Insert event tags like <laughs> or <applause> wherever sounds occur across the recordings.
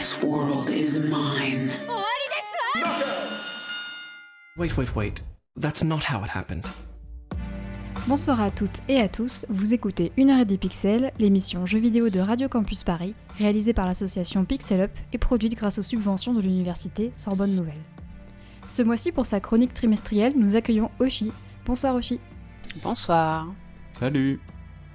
This world is mine. Wait, wait, wait. That's not how it happened. Bonsoir à toutes et à tous, vous écoutez 1h10 Pixel, l'émission jeux vidéo de Radio Campus Paris, réalisée par l'association Pixel Up et produite grâce aux subventions de l'université Sorbonne Nouvelle. Ce mois-ci, pour sa chronique trimestrielle, nous accueillons Oshi. Bonsoir Oshi. Bonsoir. Salut.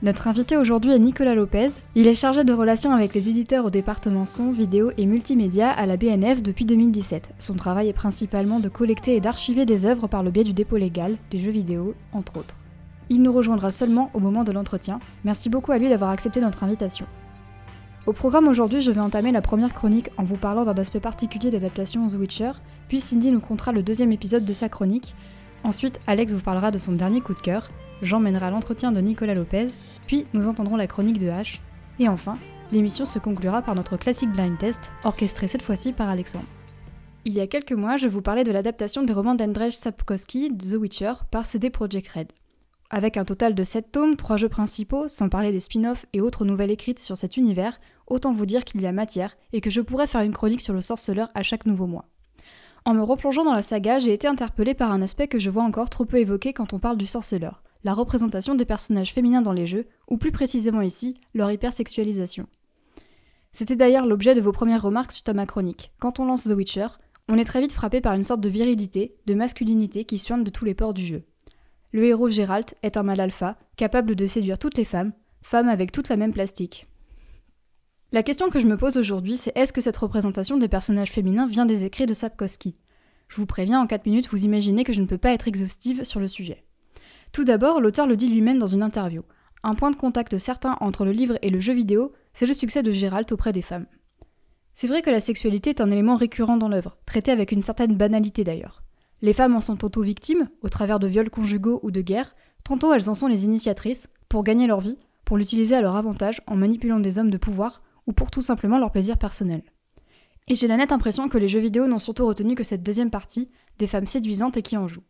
Notre invité aujourd'hui est Nicolas Lopez. Il est chargé de relations avec les éditeurs au département son, vidéo et multimédia à la BNF depuis 2017. Son travail est principalement de collecter et d'archiver des œuvres par le biais du dépôt légal, des jeux vidéo, entre autres. Il nous rejoindra seulement au moment de l'entretien. Merci beaucoup à lui d'avoir accepté notre invitation. Au programme aujourd'hui, je vais entamer la première chronique en vous parlant d'un aspect particulier de l'adaptation The Witcher, puis Cindy nous comptera le deuxième épisode de sa chronique. Ensuite, Alex vous parlera de son dernier coup de cœur, Jean mènera l'entretien de Nicolas Lopez, puis nous entendrons la chronique de H, et enfin, l'émission se conclura par notre classique blind test, orchestré cette fois-ci par Alexandre. Il y a quelques mois, je vous parlais de l'adaptation des romans d'Andrzej Sapkowski, The Witcher, par CD Projekt Red. Avec un total de 7 tomes, 3 jeux principaux, sans parler des spin-offs et autres nouvelles écrites sur cet univers, autant vous dire qu'il y a matière et que je pourrais faire une chronique sur le sorceleur à chaque nouveau mois. En me replongeant dans la saga, j'ai été interpellée par un aspect que je vois encore trop peu évoqué quand on parle du sorceleur, la représentation des personnages féminins dans les jeux, ou plus précisément ici, leur hypersexualisation. C'était d'ailleurs l'objet de vos premières remarques suite à ma chronique. Quand on lance The Witcher, on est très vite frappé par une sorte de virilité, de masculinité qui suinte de tous les ports du jeu. Le héros Gérald est un mâle alpha, capable de séduire toutes les femmes, femmes avec toute la même plastique. La question que je me pose aujourd'hui, c'est est-ce que cette représentation des personnages féminins vient des écrits de Sapkowski? Je vous préviens, en 4 minutes, vous imaginez que je ne peux pas être exhaustive sur le sujet. Tout d'abord, l'auteur le dit lui-même dans une interview. Un point de contact certain entre le livre et le jeu vidéo, c'est le succès de Gérald auprès des femmes. C'est vrai que la sexualité est un élément récurrent dans l'œuvre, traité avec une certaine banalité d'ailleurs. Les femmes en sont tantôt victimes, au travers de viols conjugaux ou de guerres, tantôt elles en sont les initiatrices, pour gagner leur vie, pour l'utiliser à leur avantage en manipulant des hommes de pouvoir, ou pour tout simplement leur plaisir personnel. Et j'ai la nette impression que les jeux vidéo n'ont surtout retenu que cette deuxième partie, des femmes séduisantes et qui en jouent.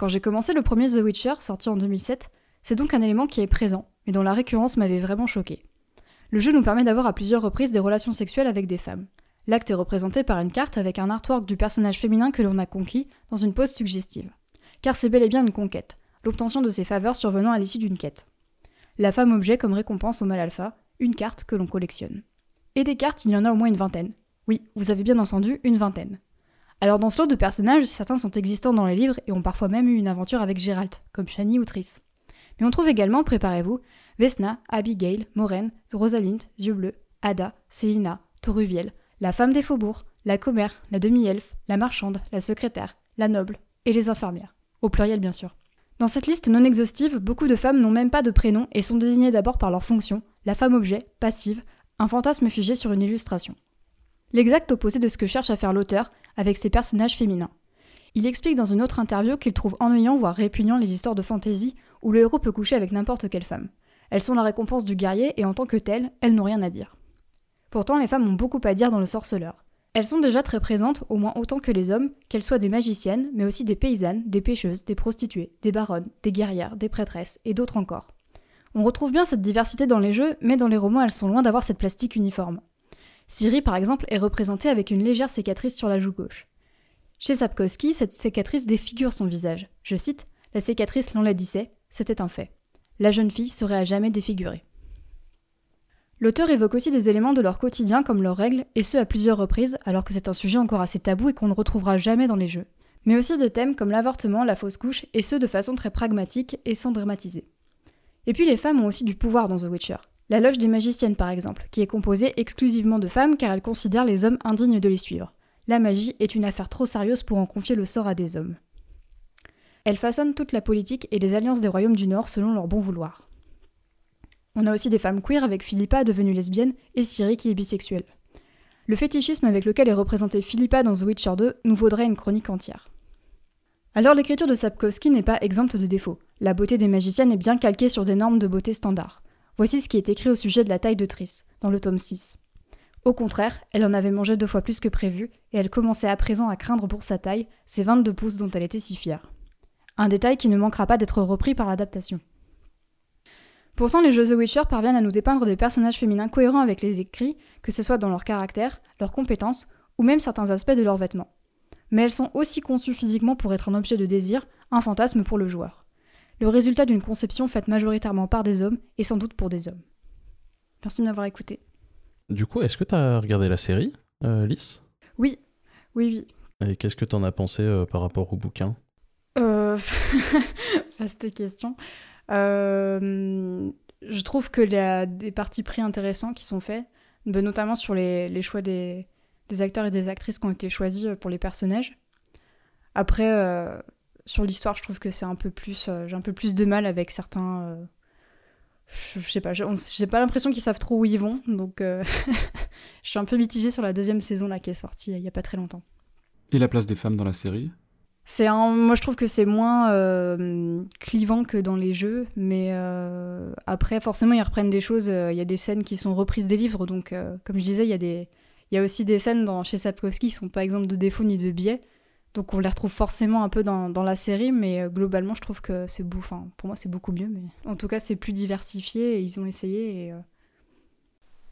Quand j'ai commencé le premier The Witcher, sorti en 2007, c'est donc un élément qui est présent, mais dont la récurrence m'avait vraiment choqué. Le jeu nous permet d'avoir à plusieurs reprises des relations sexuelles avec des femmes. L'acte est représenté par une carte avec un artwork du personnage féminin que l'on a conquis dans une pose suggestive. Car c'est bel et bien une conquête, l'obtention de ses faveurs survenant à l'issue d'une quête. La femme objet comme récompense au mal alpha, une carte que l'on collectionne. Et des cartes, il y en a au moins une vingtaine. Oui, vous avez bien entendu, une vingtaine. Alors dans ce lot de personnages, certains sont existants dans les livres et ont parfois même eu une aventure avec Gérald, comme Shani ou Triss. Mais on trouve également, préparez-vous, Vesna, Abigail, Moraine, Rosalind, Yeux Bleus, Ada, Célina, Toruviel, la femme des faubourgs, la commère, la demi-elfe, la marchande, la secrétaire, la noble et les infirmières. Au pluriel bien sûr. Dans cette liste non exhaustive, beaucoup de femmes n'ont même pas de prénom et sont désignées d'abord par leur fonction, la femme objet, passive, un fantasme figé sur une illustration. L'exact opposé de ce que cherche à faire l'auteur avec ses personnages féminins. Il explique dans une autre interview qu'il trouve ennuyant voire répugnant les histoires de fantaisie où le héros peut coucher avec n'importe quelle femme. Elles sont la récompense du guerrier et en tant que telles, elles n'ont rien à dire. Pourtant, les femmes ont beaucoup à dire dans le sorceleur. Elles sont déjà très présentes, au moins autant que les hommes, qu'elles soient des magiciennes, mais aussi des paysannes, des pêcheuses, des prostituées, des baronnes, des guerrières, des prêtresses, et d'autres encore. On retrouve bien cette diversité dans les jeux, mais dans les romans, elles sont loin d'avoir cette plastique uniforme. Ciri, par exemple, est représentée avec une légère cicatrice sur la joue gauche. Chez Sapkowski, cette cicatrice défigure son visage. Je cite La cicatrice l'enlaidissait, c'était un fait. La jeune fille serait à jamais défigurée. L'auteur évoque aussi des éléments de leur quotidien comme leurs règles, et ce à plusieurs reprises, alors que c'est un sujet encore assez tabou et qu'on ne retrouvera jamais dans les jeux. Mais aussi des thèmes comme l'avortement, la fausse couche, et ce de façon très pragmatique et sans dramatiser. Et puis les femmes ont aussi du pouvoir dans The Witcher. La loge des magiciennes par exemple, qui est composée exclusivement de femmes car elles considèrent les hommes indignes de les suivre. La magie est une affaire trop sérieuse pour en confier le sort à des hommes. Elles façonnent toute la politique et les alliances des royaumes du Nord selon leur bon vouloir. On a aussi des femmes queer avec Philippa devenue lesbienne et Ciri qui est bisexuelle. Le fétichisme avec lequel est représenté Philippa dans The Witcher 2 nous vaudrait une chronique entière. Alors l'écriture de Sapkowski n'est pas exempte de défauts. La beauté des magiciennes est bien calquée sur des normes de beauté standard. Voici ce qui est écrit au sujet de la taille de Triss, dans le tome 6. Au contraire, elle en avait mangé deux fois plus que prévu, et elle commençait à présent à craindre pour sa taille, ses 22 pouces dont elle était si fière. Un détail qui ne manquera pas d'être repris par l'adaptation. Pourtant, les jeux The Witcher parviennent à nous dépeindre des personnages féminins cohérents avec les écrits, que ce soit dans leur caractère, leurs compétences, ou même certains aspects de leurs vêtements. Mais elles sont aussi conçues physiquement pour être un objet de désir, un fantasme pour le joueur. Le résultat d'une conception faite majoritairement par des hommes, et sans doute pour des hommes. Merci de m'avoir écouté. Du coup, est-ce que tu as regardé la série, euh, Lys? Oui, oui, oui. Et qu'est-ce que tu en as pensé euh, par rapport au bouquin? Euh. <laughs> Vaste question. Euh, je trouve qu'il y a des partis pris intéressants qui sont faits, ben, notamment sur les, les choix des, des, acteurs et des actrices qui ont été choisis euh, pour les personnages. Après, euh, sur l'histoire, je trouve que c'est un peu plus. Euh, j'ai un peu plus de mal avec certains. Euh, je, je sais pas, j'ai pas l'impression qu'ils savent trop où ils vont, donc euh, <laughs> je suis un peu mitigée sur la deuxième saison là qui est sortie il y a pas très longtemps. Et la place des femmes dans la série? C'est un... Moi, je trouve que c'est moins clivant que dans les jeux, mais après, forcément, ils reprennent des choses. Il y a des scènes qui sont reprises des livres, donc, comme je disais, il y, a des... il y a aussi des scènes dans... chez Sapkowski qui sont pas exemple de défauts ni de biais, donc on les retrouve forcément un peu dans, la série, mais euh, globalement, je trouve que c'est beau. Enfin, pour moi, c'est beaucoup mieux, mais en tout cas, c'est plus diversifié et ils ont essayé. Euh,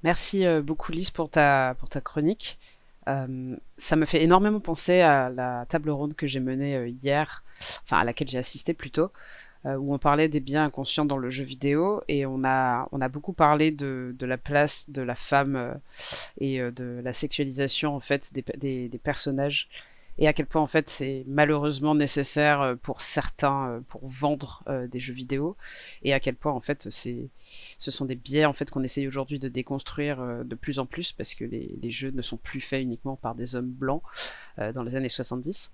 Merci euh, beaucoup, Lise, pour ta, chronique. Ça me fait énormément penser à la table ronde que j'ai menée hier, enfin à laquelle j'ai assisté plutôt, où on parlait des biens inconscients dans le jeu vidéo et on a, beaucoup parlé de, la place de la femme et de la sexualisation en fait des personnages et à quel point en fait c'est malheureusement nécessaire euh, pour certains euh, pour vendre euh, des jeux vidéo et à quel point en fait c'est ce sont des biais en fait qu'on essaye aujourd'hui de déconstruire de plus en plus parce que les, jeux ne sont plus faits uniquement par des hommes blancs dans les années 70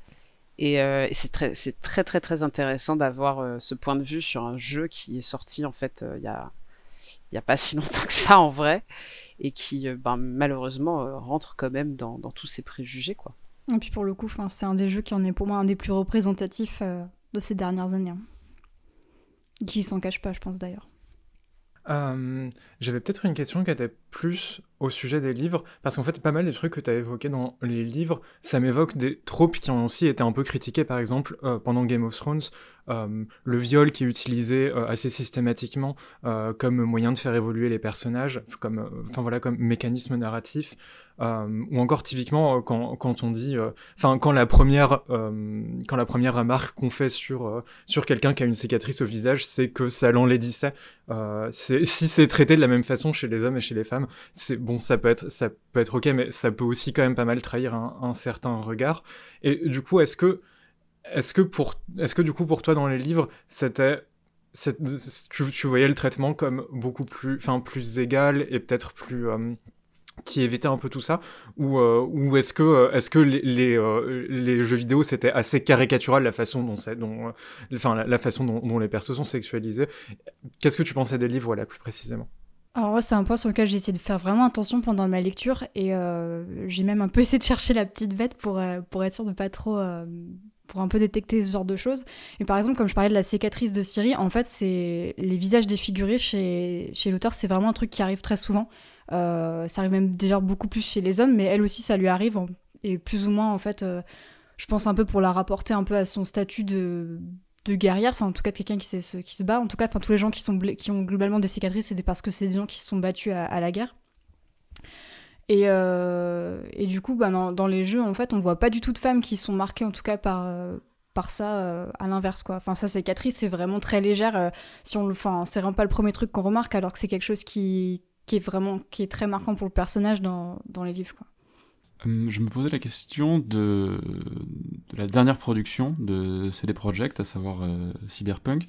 et, c'est très très très très intéressant d'avoir ce point de vue sur un jeu qui est sorti en fait il y a il y a pas <laughs> si longtemps que ça en vrai et qui ben, malheureusement rentre quand même dans, dans tous ces préjugés quoi. Et puis pour le coup, c'est un des jeux qui en est pour moi un des plus représentatifs euh, de ces dernières années. Hein. Qui s'en cache pas, je pense d'ailleurs. Euh, J'avais peut-être une question qui était plus au sujet des livres, parce qu'en fait, pas mal des trucs que tu as évoqués dans les livres, ça m'évoque des tropes qui ont aussi été un peu critiqués, par exemple, euh, pendant Game of Thrones, le viol qui est utilisé assez systématiquement comme moyen de faire évoluer les personnages, comme, enfin voilà, comme mécanisme narratif, euh, ou encore typiquement quand, quand on dit, enfin quand la première, quand la première remarque qu'on fait sur sur quelqu'un qui a une cicatrice au visage, c'est que ça l'enlaidissait. <laughs> si c'est traité de la même façon chez les hommes et chez les femmes, c'est bon, ça peut être ça peut être ok, mais ça peut aussi quand même pas mal trahir un, un certain regard. Et du coup, est-ce que est-ce que pour est-ce que du coup pour toi dans les livres c'était tu, tu, voyais le traitement comme beaucoup plus enfin plus égal et peut-être plus euh, qui évitait un peu tout ça ou, euh, ou est-ce que est-ce que les, euh, les jeux vidéo c'était assez caricatural la façon dont c'est dont enfin la, façon dont, les persos sont sexualisés? Qu'est-ce que tu pensais des livres voilà plus précisément? Alors c'est un point sur lequel j'ai essayé de faire vraiment attention pendant ma lecture et euh, j'ai même un peu <laughs> essayé de chercher la petite bête pour, euh, pour être sûr de pas trop... Euh, pour un peu détecter ce genre de choses. Et par exemple, comme je parlais de la cicatrice de Siri, en fait, c'est les visages défigurés chez, chez l'auteur, c'est vraiment un truc qui arrive très souvent. Ça arrive même déjà beaucoup plus chez les hommes, mais elle aussi, ça lui arrive, et plus ou moins, en fait, je pense un peu pour la rapporter un peu à son statut de guerrière, enfin en tout cas de quelqu'un qui, qui se bat, en tout cas tous les gens qui, sont qui ont globalement des cicatrices, c'est parce que c'est des gens qui se sont battus à, la guerre. Et, euh, du coup, bah, dans, les jeux, en fait, on voit pas du tout de femmes qui sont marquées, en tout cas par, euh, par ça, euh, à l'inverse, quoi. Enfin, sa cicatrice, c'est vraiment très légère. Euh, si on, enfin, c'est vraiment pas le premier truc qu'on remarque, alors que c'est quelque chose qui, qui est vraiment, qui est très marquant pour le personnage dans, dans les livres. Hum, je me posais la question de, la dernière production de CD Projekt, à savoir euh, Cyberpunk.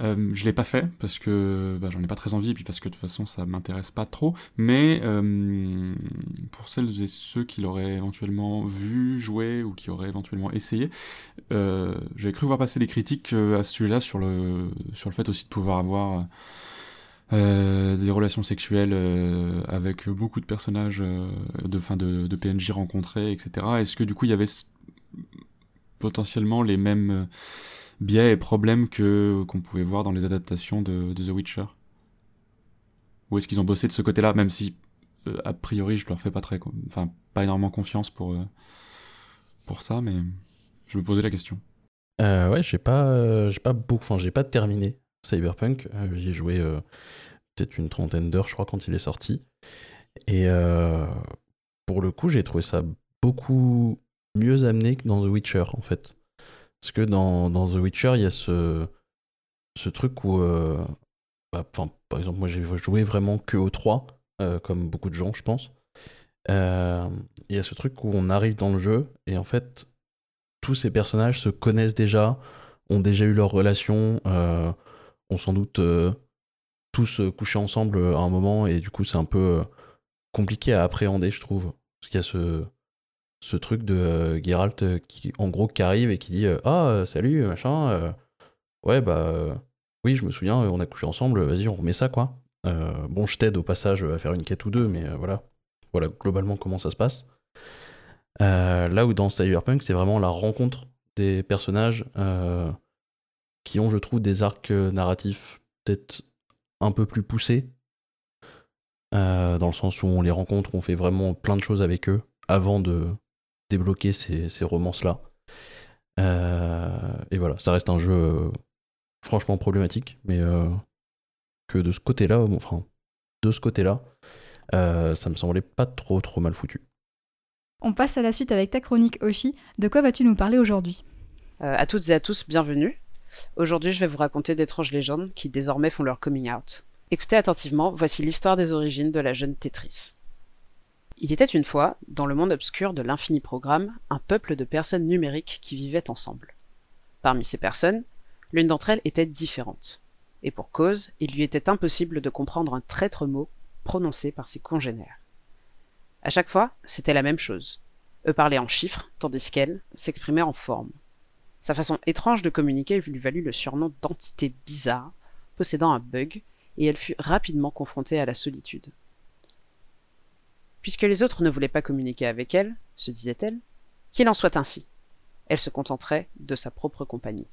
Euh, je l'ai pas fait parce que bah, j'en ai pas très envie et puis parce que de toute façon ça m'intéresse pas trop. Mais euh, pour celles et ceux qui l'auraient éventuellement vu jouer ou qui auraient éventuellement essayé, euh, j'avais cru voir passer des critiques à ce sujet-là sur le sur le fait aussi de pouvoir avoir euh, des relations sexuelles euh, avec beaucoup de personnages, euh, de, fin de, de PNJ rencontrés, etc. Est-ce que du coup il y avait potentiellement les mêmes biais et problèmes que qu'on pouvait voir dans les adaptations de, de The Witcher? Ou est-ce qu'ils ont bossé de ce côté-là, même si a priori je leur fais pas très, enfin pas énormément confiance pour pour ça, mais je me posais la question. ouais, j'ai pas, j'ai pas beaucoup, enfin j'ai pas terminé Cyberpunk. Euh, J'y ai joué euh, peut-être une trentaine d'heures, je crois, quand il est sorti. Et euh, pour le coup, j'ai trouvé ça beaucoup mieux amené que dans The Witcher, en fait. Parce que dans, The Witcher, il y a ce, ce truc où. Bah, par exemple, moi j'ai joué vraiment que au 3, comme beaucoup de gens, je pense. Il y a ce truc où on arrive dans le jeu et en fait, tous ces personnages se connaissent déjà, ont déjà eu leur relation ont sans doute euh, tous euh, couché ensemble euh, à un moment et du coup c'est un peu compliqué à appréhender je trouve. Parce qu'il y a ce ce truc de Geralt qui en gros qui arrive et qui dit ah salut machin ouais bah oui je me souviens on a couché ensemble vas-y on remet ça quoi. Bon je t'aide au passage à faire une quête ou deux mais voilà. Voilà globalement comment ça se passe. Là où dans Cyberpunk c'est vraiment la rencontre des personnages qui ont, je trouve, des arcs euh, narratifs peut-être un peu plus poussés, euh, dans le sens où on les rencontre, on fait vraiment plein de choses avec eux avant de débloquer ces, ces romances-là. Euh, et voilà, ça reste un jeu franchement problématique, mais que de ce côté-là, enfin, de ce côté-là, ça me semblait pas trop trop mal foutu. On passe à la suite avec ta chronique Oshi. De quoi vas-tu nous parler aujourd'hui? À toutes et à tous, bienvenue. Aujourd'hui, je vais vous raconter d'étranges légendes qui désormais font leur coming out. Écoutez attentivement, voici l'histoire des origines de la jeune Tetris. Il était une fois, dans le monde obscur de l'infini programme, un peuple de personnes numériques qui vivaient ensemble. Parmi ces personnes, l'une d'entre elles était différente. Et pour cause, il lui était impossible de comprendre un traître mot prononcé par ses congénères. À chaque fois, c'était la même chose. Eux parlaient en chiffres, tandis qu'elle s'exprimait en formes. Sa façon étrange de communiquer lui valut le surnom d'entité bizarre, possédant un bug, et elle fut rapidement confrontée à la solitude. Puisque les autres ne voulaient pas communiquer avec elle, se disait-elle, qu'il en soit ainsi. Elle se contenterait de sa propre compagnie.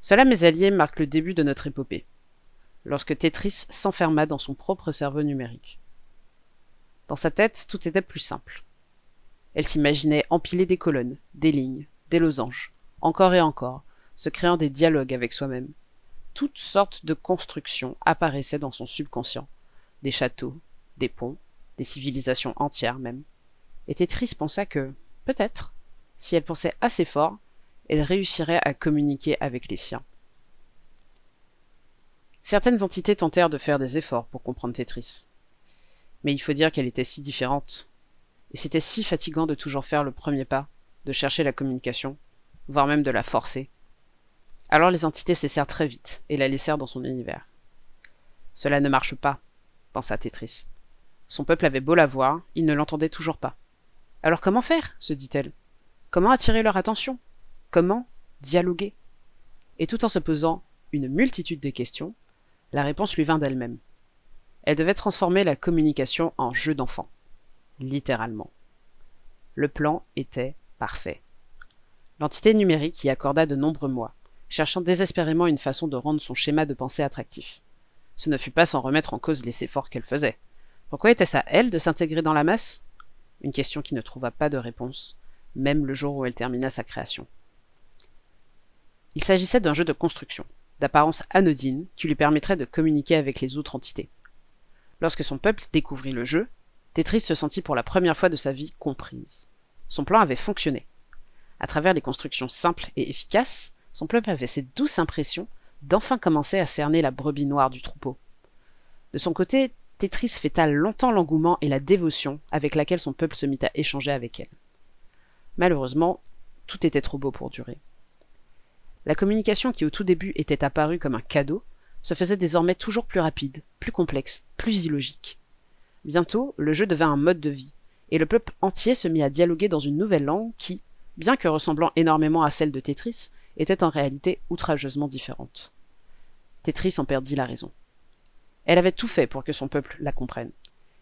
Cela, mes alliés, marque le début de notre épopée, lorsque Tetris s'enferma dans son propre cerveau numérique. Dans sa tête, tout était plus simple. Elle s'imaginait empiler des colonnes, des lignes, des losanges, encore et encore, se créant des dialogues avec soi-même. Toutes sortes de constructions apparaissaient dans son subconscient. Des châteaux, des ponts, des civilisations entières même. Et Tetris pensa que, peut-être, si elle pensait assez fort, elle réussirait à communiquer avec les siens. Certaines entités tentèrent de faire des efforts pour comprendre Tetris. Mais il faut dire qu'elle était si différente. Et c'était si fatigant de toujours faire le premier pas, de chercher la communication, voire même de la forcer. Alors les entités cessèrent très vite et la laissèrent dans son univers. Cela ne marche pas, pensa Tetris. Son peuple avait beau la voir, il ne l'entendait toujours pas. Alors comment faire? se dit-elle. Comment attirer leur attention? Comment dialoguer? Et tout en se posant une multitude de questions, la réponse lui vint d'elle-même. Elle devait transformer la communication en jeu d'enfant. Littéralement. Le plan était parfait. L'entité numérique y accorda de nombreux mois, cherchant désespérément une façon de rendre son schéma de pensée attractif. Ce ne fut pas sans remettre en cause les efforts qu'elle faisait. Pourquoi était-ce à elle de s'intégrer dans la masse? Une question qui ne trouva pas de réponse, même le jour où elle termina sa création. Il s'agissait d'un jeu de construction, d'apparence anodine, qui lui permettrait de communiquer avec les autres entités. Lorsque son peuple découvrit le jeu, Tetris se sentit pour la première fois de sa vie comprise. Son plan avait fonctionné. À travers des constructions simples et efficaces, son peuple avait cette douce impression d'enfin commencer à cerner la brebis noire du troupeau. De son côté, Tetris fêta longtemps l'engouement et la dévotion avec laquelle son peuple se mit à échanger avec elle. Malheureusement, tout était trop beau pour durer. La communication qui au tout début était apparue comme un cadeau se faisait désormais toujours plus rapide, plus complexe, plus illogique. Bientôt, le jeu devint un mode de vie, et le peuple entier se mit à dialoguer dans une nouvelle langue qui, bien que ressemblant énormément à celle de Tetris, était en réalité outrageusement différente. Tetris en perdit la raison. Elle avait tout fait pour que son peuple la comprenne.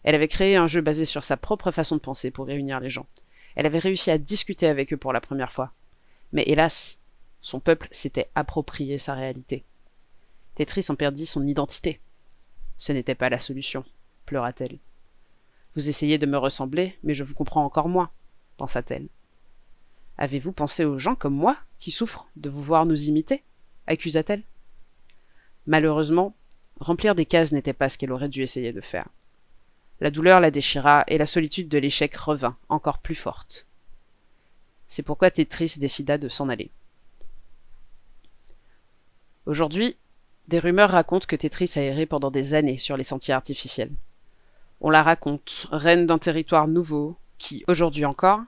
Elle avait créé un jeu basé sur sa propre façon de penser pour réunir les gens. Elle avait réussi à discuter avec eux pour la première fois. Mais hélas, son peuple s'était approprié sa réalité. Tetris en perdit son identité. Ce n'était pas la solution, pleura-t-elle. Vous essayez de me ressembler, mais je vous comprends encore moins, pensa-t-elle. Avez-vous pensé aux gens comme moi, qui souffrent de vous voir nous imiter? accusa-t-elle. Malheureusement, remplir des cases n'était pas ce qu'elle aurait dû essayer de faire. La douleur la déchira et la solitude de l'échec revint, encore plus forte. C'est pourquoi Tetris décida de s'en aller. Aujourd'hui, des rumeurs racontent que Tetris a erré pendant des années sur les sentiers artificiels. On la raconte, reine d'un territoire nouveau, qui, aujourd'hui encore,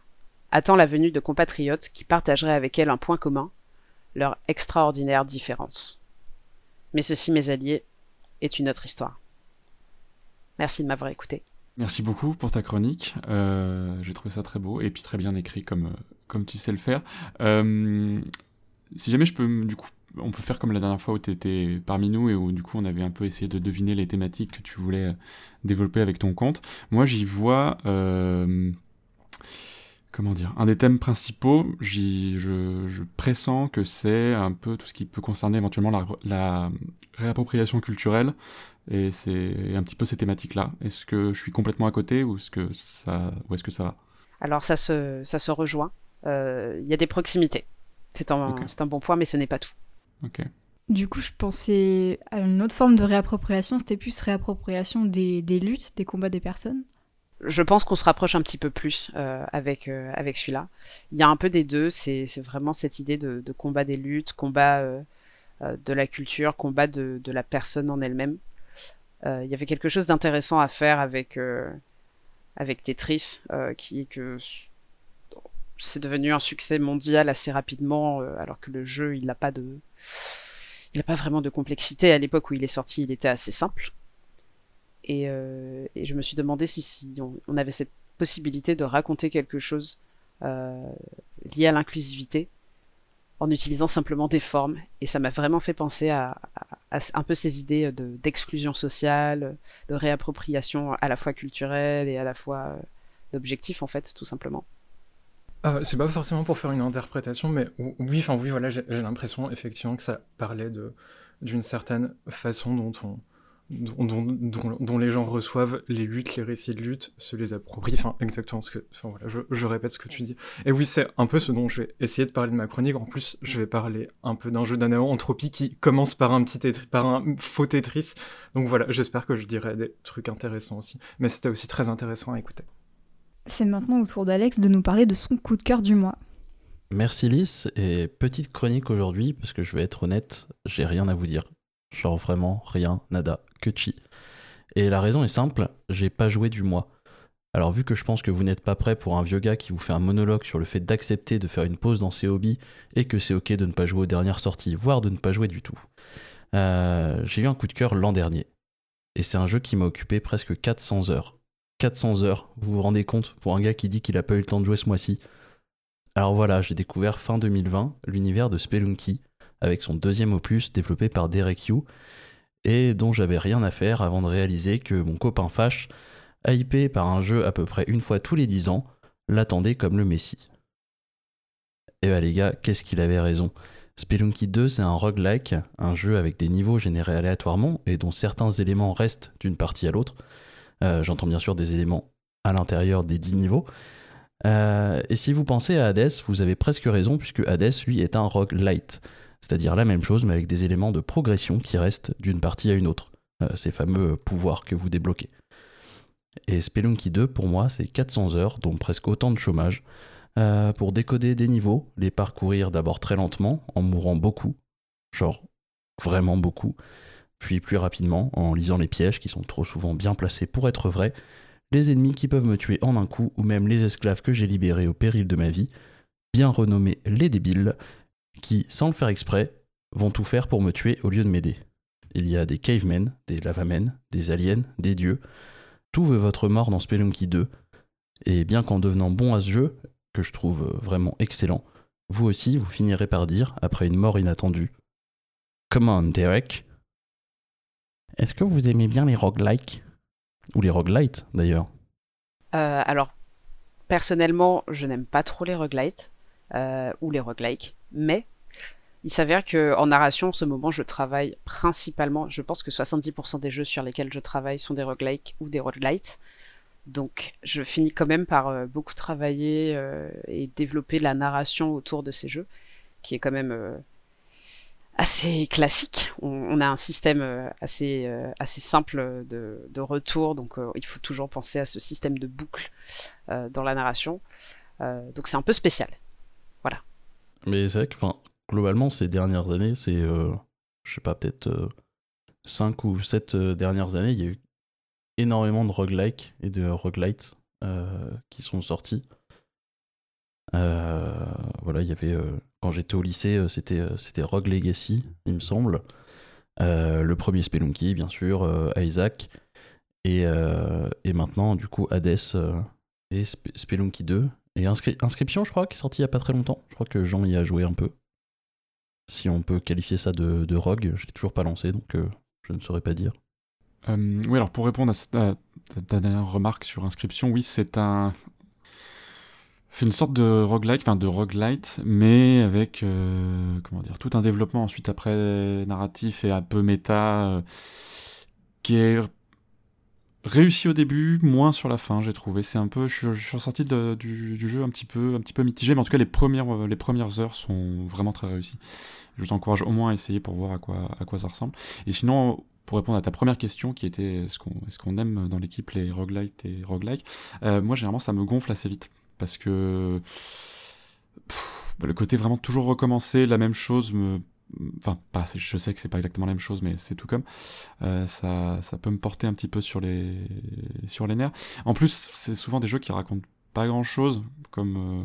attend la venue de compatriotes qui partageraient avec elle un point commun, leur extraordinaire différence. Mais ceci, mes alliés, est une autre histoire. Merci de m'avoir écouté. Merci beaucoup pour ta chronique. Euh, J'ai trouvé ça très beau et puis très bien écrit comme, comme tu sais le faire. Euh, si jamais je peux, du coup, on peut faire comme la dernière fois où tu étais parmi nous et où du coup on avait un peu essayé de deviner les thématiques que tu voulais développer avec ton compte. Moi j'y vois... Euh, comment dire, un des thèmes principaux, je, je, pressens que c'est un peu tout ce qui peut concerner éventuellement la, la réappropriation culturelle, et c'est un petit peu ces thématiques-là. Est-ce que je suis complètement à côté ou est-ce que ça, ou est-ce que ça va? Alors ça se, ça se rejoint. Il euh, y a des proximités. C'est un, okay. un bon point, mais ce n'est pas tout. Ok. Du coup, je pensais à une autre forme de réappropriation, c'était plus réappropriation des, des luttes, des combats des personnes je pense qu'on se rapproche un petit peu plus euh, avec, euh, avec celui-là. Il y a un peu des deux, c'est vraiment cette idée de, de, combat des luttes, combat euh, de la culture, combat de, de la personne en elle-même. il y avait quelque chose d'intéressant à faire avec, avec Tetris, qui est que c'est devenu un succès mondial assez rapidement, alors que le jeu, il n'a pas de... Il n'a pas vraiment de complexité. À l'époque où il est sorti, il était assez simple. Et, euh, je me suis demandé si, on, avait cette possibilité de raconter quelque chose euh, lié à l'inclusivité en utilisant simplement des formes. Et ça m'a vraiment fait penser à, un peu ces idées d'exclusion sociale, de réappropriation à la fois culturelle et à la fois euh, d'objectif, en fait, tout simplement. Euh, c'est pas forcément pour faire une interprétation, mais oui, enfin oui, voilà, j'ai l'impression effectivement que ça parlait d'une certaine façon dont on, dont, les gens reçoivent les luttes, les récits de lutte, se les approprient. Enfin, exactement ce que. Enfin, voilà, je, répète ce que tu dis. Et oui, c'est un peu ce dont je vais essayer de parler de ma chronique. En plus, je vais parler un peu d'un jeu d'annéo entropie qui commence par un petit par un faux Tetris. Donc voilà, j'espère que je dirai des trucs intéressants aussi. Mais c'était aussi très intéressant à écouter. C'est maintenant au tour d'Alex de nous parler de son coup de cœur du mois. Merci Lys, et petite chronique aujourd'hui, parce que je vais être honnête, j'ai rien à vous dire. Genre vraiment rien, nada, que chi. Et la raison est simple, j'ai pas joué du mois. Alors vu que je pense que vous n'êtes pas prêt pour un vieux gars qui vous fait un monologue sur le fait d'accepter de faire une pause dans ses hobbies et que c'est ok de ne pas jouer aux dernières sorties, voire de ne pas jouer du tout, euh, j'ai eu un coup de cœur l'an dernier. Et c'est un jeu qui m'a occupé presque 400 heures. 400 heures, vous vous rendez compte, pour un gars qui dit qu'il a pas eu le temps de jouer ce mois-ci. Alors voilà, j'ai découvert fin 2020 l'univers de Spelunky, avec son deuxième opus développé par Derek Yu, et dont j'avais rien à faire avant de réaliser que mon copain Fash, hypé par un jeu à peu près une fois tous les 10 ans, l'attendait comme le Messie. Et bah les gars, qu'est-ce qu'il avait raison Spelunky 2, c'est un roguelike, un jeu avec des niveaux générés aléatoirement et dont certains éléments restent d'une partie à l'autre. Euh, J'entends bien sûr des éléments à l'intérieur des 10 niveaux. Euh, et si vous pensez à Hades, vous avez presque raison, puisque Hades, lui, est un roguelite. C'est-à-dire la même chose mais avec des éléments de progression qui restent d'une partie à une autre, euh, ces fameux pouvoirs que vous débloquez. Et Spelunky 2, pour moi, c'est 400 heures, dont presque autant de chômage, pour décoder des niveaux, les parcourir d'abord très lentement, en mourant beaucoup, genre vraiment beaucoup, puis plus rapidement, en lisant les pièges qui sont trop souvent bien placés pour être vrais, les ennemis qui peuvent me tuer en un coup, ou même les esclaves que j'ai libérés au péril de ma vie, bien renommés les débiles, qui, sans le faire exprès, vont tout faire pour me tuer au lieu de m'aider. Il y a des cavemen, des lavamen, des aliens, des dieux. Tout veut votre mort dans Spelunky 2. Et bien qu'en devenant bon à ce jeu, que je trouve vraiment excellent, vous aussi vous finirez par dire, après une mort inattendue, Come Derek. Est-ce que vous aimez bien les roguelikes? Ou les roguelites, d'ailleurs Euh, alors, personnellement, je n'aime pas trop les roguelites euh, ou les roguelikes, mais il s'avère que en narration, en ce moment, je travaille principalement. Je pense que 70% des jeux sur lesquels je travaille sont des roguelikes ou des roguelites. Donc, je finis quand même par euh, beaucoup travailler et développer la narration autour de ces jeux, qui est quand même assez classique. On, a un système euh, assez, euh, assez simple de, de retour, donc euh, il faut toujours penser à ce système de boucle dans la narration. Donc, c'est un peu spécial. Voilà. Mais c'est vrai que, globalement, ces dernières années, c'est, je sais pas, peut-être 5 ou 7 dernières années, il y a eu énormément de roguelike et de roguelites euh, qui sont sortis. Voilà, il y avait, quand j'étais au lycée, euh, c'était, euh, c'était Rogue Legacy, il me semble. Euh, le premier Spelunky, bien sûr, Isaac. Et, et maintenant, du coup, Hades et Sp- Spelunky 2. Et Inscri- Inscription, je crois, qui est sorti il y a pas très longtemps. Je crois que Jean y a joué un peu. Si on peut qualifier ça de, de rogue, je l'ai toujours pas lancé, donc je ne saurais pas dire. Oui, alors pour répondre à, ta dernière remarque sur inscription, oui, c'est un. C'est une sorte de roguelike, enfin de roguelite, mais avec euh, comment dire, tout un développement ensuite après narratif et un peu méta euh, qui est réussi au début, moins sur la fin, j'ai trouvé. C'est un peu, je suis, de- du, jeu un petit peu, un petit peu mitigé, mais en tout cas les premières, euh, les premières heures sont vraiment très réussies. Je t'encourage au moins à essayer pour voir à quoi, à quoi ça ressemble. Et sinon, pour répondre à ta première question, qui était est-ce qu'on est qu'on aime dans l'équipe les roguelites et roguelike, euh, moi généralement ça me gonfle assez vite parce que le côté vraiment toujours recommencer la même chose me enfin pas je sais que c'est pas exactement la même chose mais c'est tout comme Euh, ça ça peut me porter un petit peu sur les sur les nerfs. En plus c'est souvent des jeux qui racontent pas grand chose comme euh,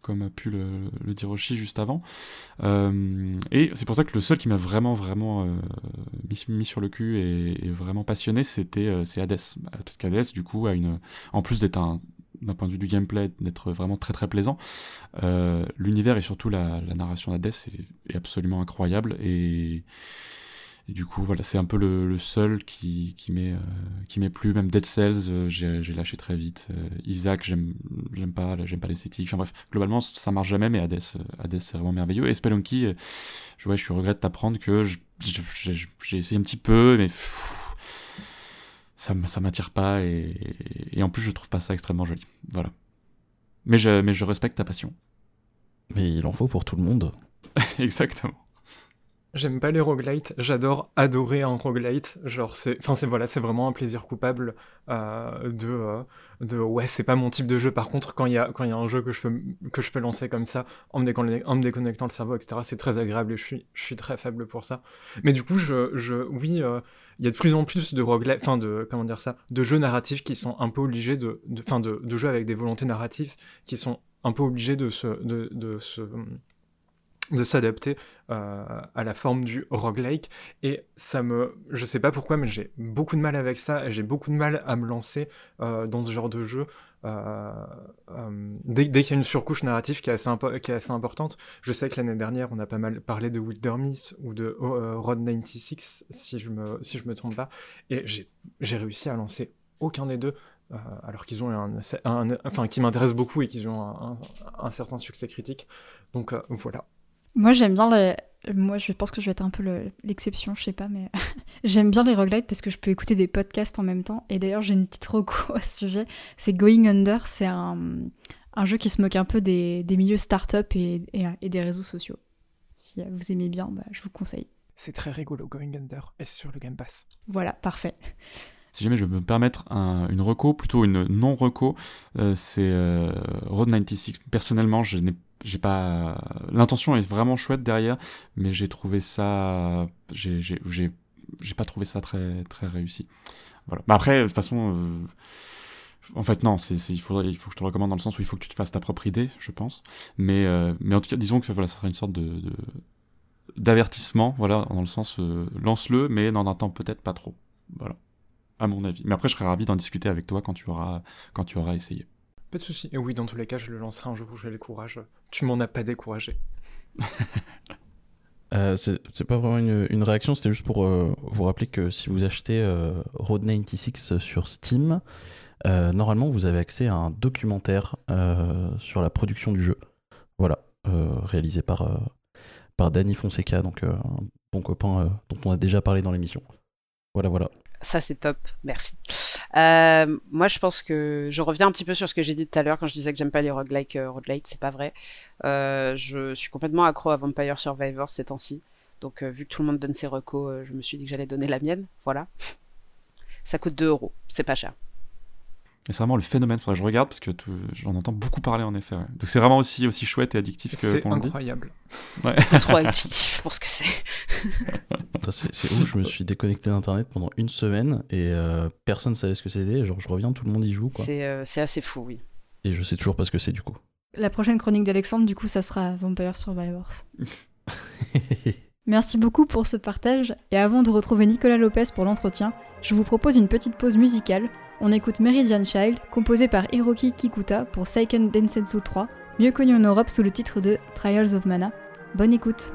comme a pu le, le dire Oshi juste avant. Euh, et c'est pour ça que le seul qui m'a vraiment vraiment mis, sur le cul et, vraiment passionné c'était c'est Hades. Parce qu'Hades du coup a une en plus d'être un d'un point de vue du gameplay, d'être vraiment très très plaisant. Euh, L'univers et surtout la, la narration d'Hades est, absolument incroyable et, du coup voilà c'est un peu le, le seul qui, qui m'est euh, plu. Même Dead Cells euh, j'ai lâché très vite. Euh, Isaac j'aime j'aime pas j'aime pas l'esthétique. Enfin bref globalement ça marche jamais mais Hades euh, Hades c'est vraiment merveilleux. Et Spelunky je, ouais, je suis regret de t'apprendre que j'ai essayé un petit peu mais ça, m'attire pas et, et en plus je trouve pas ça extrêmement joli. Voilà. Mais je, mais je respecte ta passion. Mais il en faut pour tout le monde. <laughs> Exactement. J'aime pas les roguelites, j'adore adorer un roguelite. Genre, c'est, enfin, c'est voilà, c'est vraiment un plaisir coupable euh, de, euh, de, ouais, c'est pas mon type de jeu. Par contre, quand il y a, y a un jeu que je peux, que je peux lancer comme ça, en me, déconne- en me déconnectant le cerveau, etc., c'est très agréable et je suis, je suis très faible pour ça. Mais du coup, je, je, oui, euh, il y a de plus en plus de roguelites, enfin, de, comment dire ça, de jeux narratifs qui sont un peu obligés de, de, enfin, de, de jeux avec des volontés narratives qui sont un peu obligés de se, de, de se, de s'adapter euh, à la forme du roguelike. Et ça me je sais pas pourquoi mais j'ai beaucoup de mal avec ça et j'ai beaucoup de mal à me lancer euh, dans ce genre de jeu. Euh, dès, qu'il y a une surcouche narrative qui est assez, qui est assez importante je sais que l'année dernière on a pas mal parlé de Wilderness ou de Road 96 si je me si je me trompe pas. Et j'ai réussi à lancer aucun des deux alors qu'ils ont un, enfin qui m'intéressent beaucoup et qu'ils ont un, un- certain succès critique. Donc voilà Moi, j'aime bien les. Moi, je pense que je vais être un peu le- l'exception, je sais pas, mais <laughs> j'aime bien les roguelites parce que je peux écouter des podcasts en même temps. Et d'ailleurs, j'ai une petite reco <laughs> à ce sujet. C'est Going Under, c'est un, un jeu qui se moque un peu des, des milieux start-up et, et, et des réseaux sociaux. Si vous aimez bien, bah, je vous conseille. C'est très rigolo, Going Under, et c'est sur le Game Pass. Voilà, parfait. Si jamais je veux me permettre un- une reco, plutôt une non-reco, euh, c'est euh, Road 96. Personnellement, je n'ai j'ai pas l'intention est vraiment chouette derrière mais j'ai trouvé ça j'ai j'ai j'ai pas trouvé ça très très réussi. Voilà. Mais après de toute façon euh, en fait non c'est il faudrait il faut que je te recommande dans le sens où il faut que tu te fasses ta propre idée je pense. Mais euh, mais en tout cas disons que voilà ça sera une sorte de, de d'avertissement voilà dans le sens euh, lance-le mais dans un temps peut-être pas trop. Voilà. À mon avis. Mais après je serais ravi d'en discuter avec toi quand tu auras quand tu auras essayé Pas de souci. Et oui, dans tous les cas, je le lancerai un jour où j'ai le courage. Tu m'en as pas découragé. <laughs> Euh, c'est pas vraiment une, une réaction, c'était juste pour euh, vous rappeler que si vous achetez euh, Road 96 sur Steam, euh, normalement vous avez accès à un documentaire euh, sur la production du jeu. Voilà, euh, réalisé par, euh, par Danny Fonseca, donc euh, un bon copain euh, dont on a déjà parlé dans l'émission. Voilà, voilà. Ça, c'est top. Merci. Euh, moi, je pense que je reviens un petit peu sur ce que j'ai dit tout à l'heure quand je disais que j'aime pas les roguelike euh, c'est pas vrai. Euh, je suis complètement accro à Vampire Survivors ces temps-ci. Donc, euh, vu que tout le monde donne ses recos, je me suis dit que j'allais donner la mienne. Voilà. Ça coûte 2 euros. C'est pas cher. Et c'est vraiment le phénomène, faudrait que je regarde parce que j'en entends beaucoup parler en effet. ouais. Donc c'est vraiment aussi, aussi chouette et addictif que qu'on le dit. incroyable. Ouais. <laughs> Trop addictif pour ce que <laughs> c'est. C'est ouf, je me suis déconnecté d'internet pendant une semaine et euh, personne savait ce que c'était. Genre, je reviens, tout le monde y joue, quoi. C'est euh, c'est assez fou, oui. Et je sais toujours pas ce que c'est du coup. La prochaine chronique d'Alexandre, du coup, ça sera Vampire Survivors. <laughs> Merci beaucoup pour ce partage. Et avant de retrouver Nicolas Lopez pour l'entretien, je vous propose une petite pause musicale. On écoute Meridian Child, composé par Hiroki Kikuta pour Seiken Densetsu 3, mieux connu en Europe sous le titre de Trials of Mana. Bonne écoute.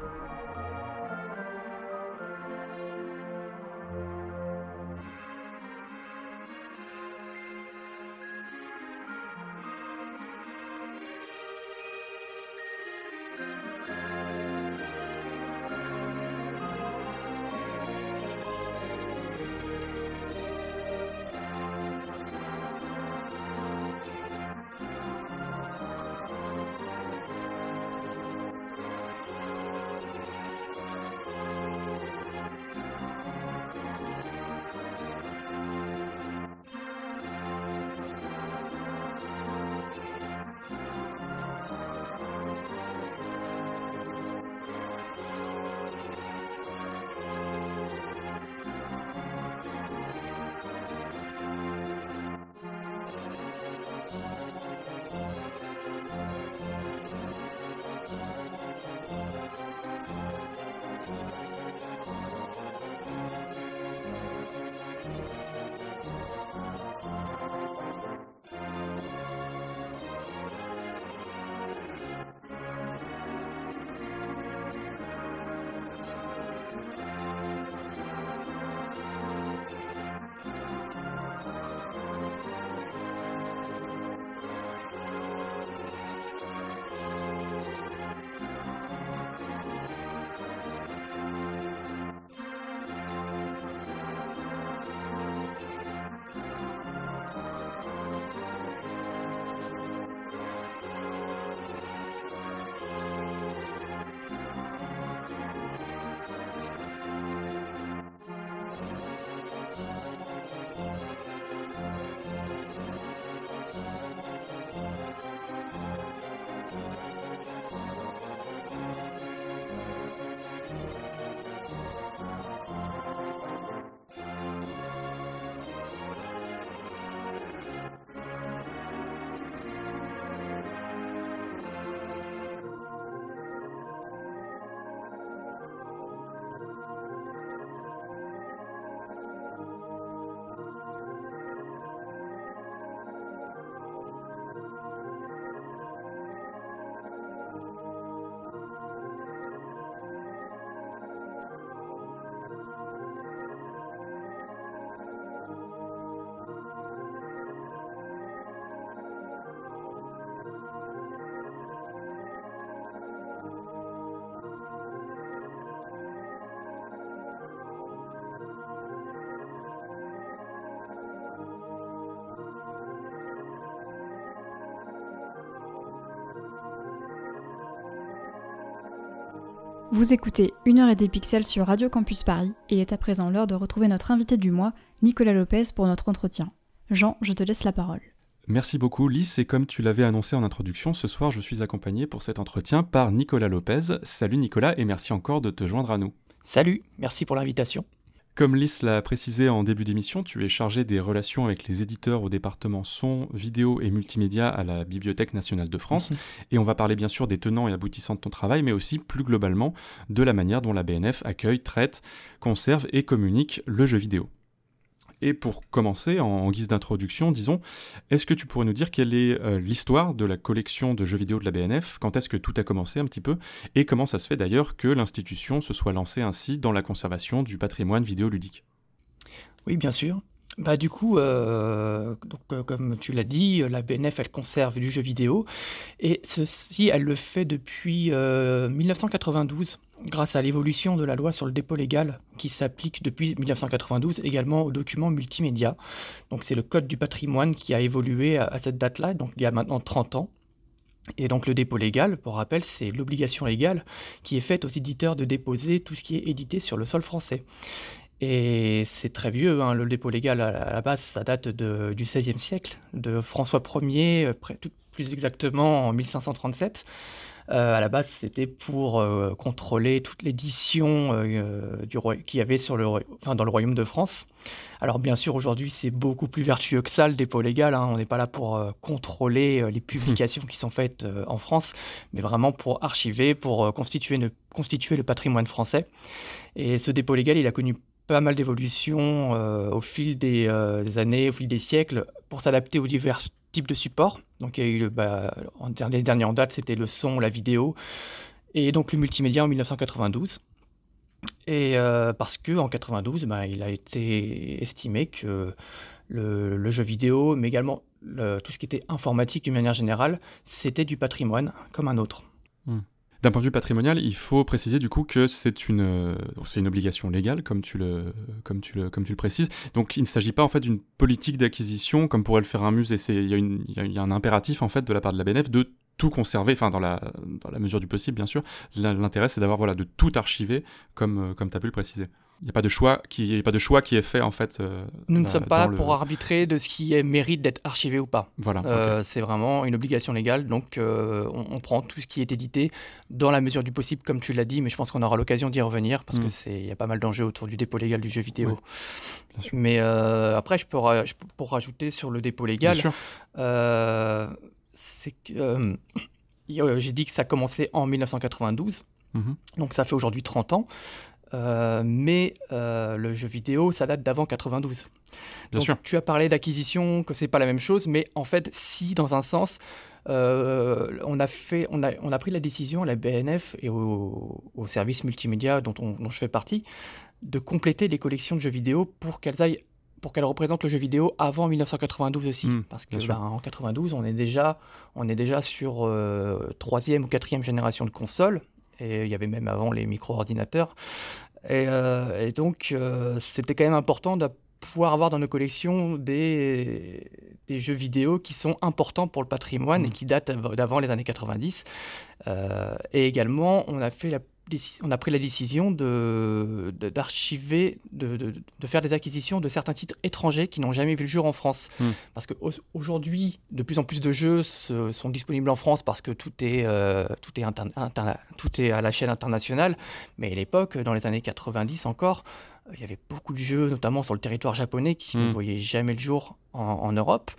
Vous écoutez Une heure et des pixels sur Radio Campus Paris et il est à présent l'heure de retrouver notre invité du mois, Nicolas Lopez, pour notre entretien. Jean, je te laisse la parole. Merci beaucoup Lys, et comme tu l'avais annoncé en introduction, ce soir je suis accompagné pour cet entretien par Nicolas Lopez. Salut Nicolas et merci encore de te joindre à nous. Salut, merci pour l'invitation. Comme Lys l'a précisé en début d'émission, tu es chargé des relations avec les éditeurs au département son, vidéo et multimédia à la Bibliothèque nationale de France. Et on va parler bien sûr des tenants et aboutissants de ton travail, mais aussi plus globalement de la manière dont la BNF accueille, traite, conserve et communique le jeu vidéo. Et pour commencer, en, guise d'introduction, disons, est-ce que tu pourrais nous dire quelle est euh, l'histoire de la collection de jeux vidéo de la BNF Quand est-ce que tout a commencé un petit peu? Et comment ça se fait d'ailleurs que l'institution se soit lancée ainsi dans la conservation du patrimoine vidéoludique? Oui, bien sûr. Bah, du coup, euh, euh, comme tu l'as dit, la BNF, elle conserve du jeu vidéo et ceci, elle le fait depuis, 1992 euh, grâce à l'évolution de la loi sur le dépôt légal qui s'applique depuis 1992 également aux documents multimédia. Donc c'est le code du patrimoine qui a évolué à à cette date-là, donc il y a maintenant 30 ans et donc le dépôt légal, pour rappel, c'est l'obligation légale qui est faite aux éditeurs de déposer tout ce qui est édité sur le sol français. Et c'est très vieux, hein, le dépôt légal à la base, ça date de, du XVIe siècle, de François Ier, euh, plus exactement en 1537. Euh, à la base, c'était pour euh, contrôler toute l'édition euh, qu'il y avait sur le, enfin, dans le royaume de France. Alors bien sûr, aujourd'hui, c'est beaucoup plus vertueux que ça, le dépôt légal. Hein. On n'est pas là pour contrôler les publications qui sont faites en France, mais vraiment pour archiver, pour constituer, constituer le patrimoine français. Et ce dépôt légal, il a connu pas mal d'évolutions euh, au fil euh, des, années, au fil des siècles, pour s'adapter aux divers types de supports. Donc il y a eu, bah, en dernier, en date, c'était le son, la vidéo, et donc le multimédia en 1992. Et euh, parce que en 92, bah, il a été estimé que le, jeu vidéo, mais également tout ce qui était informatique d'une manière générale, c'était du patrimoine comme un autre. Hmm. D'un point de vue patrimonial, il faut préciser du coup que c'est une, euh, c'est une obligation légale, comme tu, le, comme, tu le, comme tu le précises. Donc il ne s'agit pas en fait d'une politique d'acquisition comme pourrait le faire un musée. Il y, a un impératif en fait de la part de la BNF de tout conserver, enfin dans la, dans la mesure du possible bien sûr. L'intérêt c'est d'avoir voilà, de tout archiver comme, euh, comme tu as pu le préciser. Il n'y a pas de choix qui, a pas de choix qui est fait en fait. Euh, Nous ne sommes pas pour arbitrer de ce qui est, mérite d'être archivé ou pas. Voilà. Euh, c'est vraiment une obligation légale, donc euh, on, prend tout ce qui est édité dans la mesure du possible, comme tu l'as dit, mais je pense qu'on aura l'occasion d'y revenir parce que mm. c'est il y a pas mal d'enjeux autour du dépôt légal du jeu vidéo. Mais après, je peux, je pour rajouter sur le dépôt légal, c'est que <clears throat> j'ai dit que ça a commencé en 1992. Mm-hmm. Donc ça fait aujourd'hui 30 ans. Euh, mais euh, le jeu vidéo, ça date d'avant 92. Bien sûr. Tu as parlé d'acquisition, que c'est pas la même chose, mais en fait, si dans un sens, euh, on, a fait, on, a, on a pris la décision à la BNF et au, service multimédia dont, dont, je fais partie, de compléter les collections de jeux vidéo pour qu'elles aillent pour qu'elle représente le jeu vidéo avant 1992 aussi. Hmm, parce que ben, en 92, on est déjà, on est déjà sur troisième ou quatrième génération de consoles et il y avait même avant les micro-ordinateurs. Et, euh, donc, euh, c'était quand même important de pouvoir avoir dans nos collections des, des, jeux vidéo qui sont importants pour le patrimoine et mmh. qui datent d'avant les années 90. Euh, et également, on a fait la on a pris la décision d'archiver, de, de, de, faire des acquisitions de certains titres étrangers qui n'ont jamais vu le jour en France. Hmm. Parce qu'aujourd'hui, de plus en plus de jeux sont disponibles en France parce que tout est, euh, tout, est tout est à la chaîne internationale. Mais à l'époque, dans les années 90 encore, il y avait beaucoup de jeux, notamment sur le territoire japonais, qui ne hmm. voyaient jamais le jour en, Europe.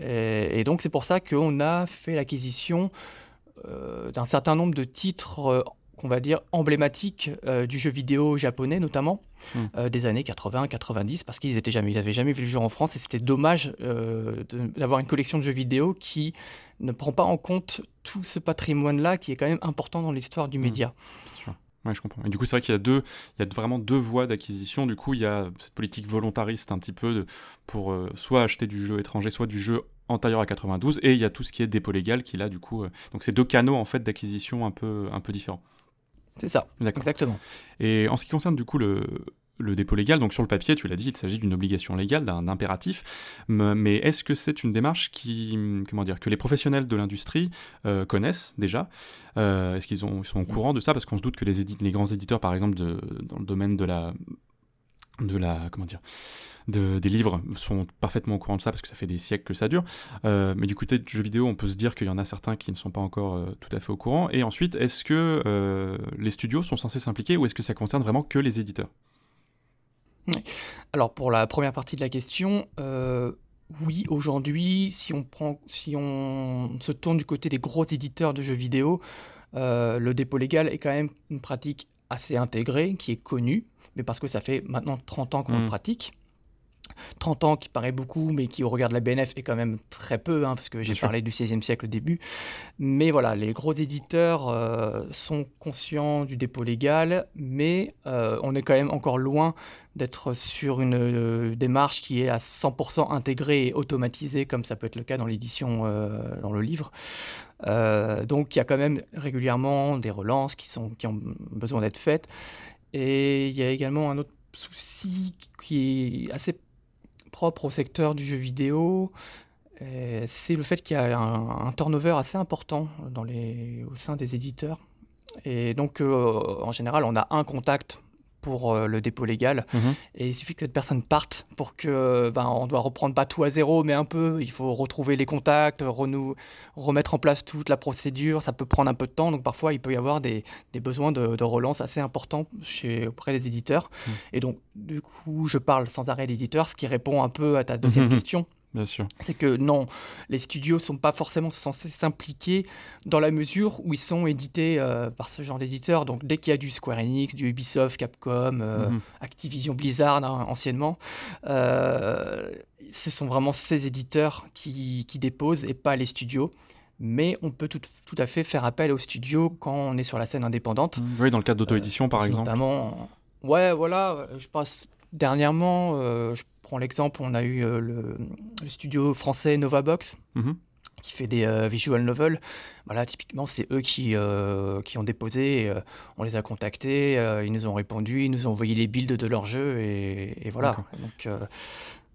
Et, donc c'est pour ça qu'on a fait l'acquisition euh, d'un certain nombre de titres euh, qu'on va dire emblématiques euh, du jeu vidéo japonais notamment hmm. euh, des années 80-90 parce qu'ils étaient jamais ils jamais vu le jeu en France et c'était dommage euh, d'avoir une collection de jeux vidéo qui ne prend pas en compte tout ce patrimoine là qui est quand même important dans l'histoire du hmm. média. Ouais, je comprends. Et du coup, c'est vrai qu'il y a deux, il y a vraiment deux voies d'acquisition. Du coup, il y a cette politique volontariste un petit peu de, pour soit acheter du jeu étranger, soit du jeu antérieur à 92, et il y a tout ce qui est dépôt légal qui là, du coup, donc c'est deux canaux en fait d'acquisition un peu, un peu différents. C'est ça, exactement. Et en ce qui concerne du coup le, le dépôt légal, donc sur le papier, tu l'as dit, il s'agit d'une obligation légale, d'un impératif, mais est-ce que c'est une démarche qui, comment dire, que les professionnels de l'industrie euh, connaissent déjà? Euh, Est-ce qu'ils sont au courant de ça? Parce qu'on se doute que les, les grands éditeurs, par exemple, de, dans le domaine de la, de la comment dire de, des livres sont parfaitement au courant de ça parce que ça fait des siècles que ça dure. Euh, mais du côté du jeu vidéo on peut se dire qu'il y en a certains qui ne sont pas encore euh, tout à fait au courant. Et ensuite est-ce que euh, les studios sont censés s'impliquer ou est-ce que ça concerne vraiment que les éditeurs? Alors pour la première partie de la question oui aujourd'hui si on prend si on se tourne du côté des gros éditeurs de jeux vidéo le dépôt légal est quand même une pratique assez intégrée qui est connue mais parce que ça fait maintenant 30 ans qu'on le mmh. pratique. 30 ans qui paraît beaucoup, mais qui au regard de la BNF est quand même très peu, hein, parce que j'ai parlé du XVIe siècle au début. Mais voilà, les gros éditeurs euh, sont conscients du dépôt légal, mais euh, on est quand même encore loin d'être sur une euh, démarche qui est à 100% intégrée et automatisée, comme ça peut être le cas dans l'édition, dans le livre. donc il y a quand même régulièrement des relances qui, sont, qui ont besoin d'être faites. Et il y a également un autre souci qui est assez propre au secteur du jeu vidéo, euh, c'est le fait qu'il y a un, turnover assez important au sein des éditeurs. Et donc, euh, en général, on a un contact pour euh, le dépôt légal. Mhm. Et il suffit que cette personne parte pour que ben, on doit reprendre pas tout à zéro, mais un peu. Il faut retrouver les contacts, remettre en place toute la procédure. Ça peut prendre un peu de temps. Donc parfois, il peut y avoir des, des besoins de, relance assez importants chez, auprès des éditeurs. Mhm. Et donc, du coup, je parle sans arrêt d'éditeurs, ce qui répond un peu à ta deuxième question. C'est que non, les studios sont pas forcément censés s'impliquer dans la mesure où ils sont édités euh, par ce genre d'éditeurs. Donc dès qu'il y a du Square Enix, du Ubisoft, Capcom, euh, mhm. Activision Blizzard hein, anciennement, euh, ce sont vraiment ces éditeurs qui, déposent et pas les studios. Mais on peut tout, à fait faire appel aux studios quand on est sur la scène indépendante. Oui, dans le cadre d'auto-édition par exemple. Notamment, ouais, voilà, je pense dernièrement, je prends l'exemple, on a eu euh, le, studio français Novabox. Mhm. qui fait des euh, visual novels. Voilà, typiquement, c'est eux qui, euh, qui ont déposé. on les a contactés, ils nous ont répondu, ils nous ont envoyé les builds de leur jeu et, voilà. Donc,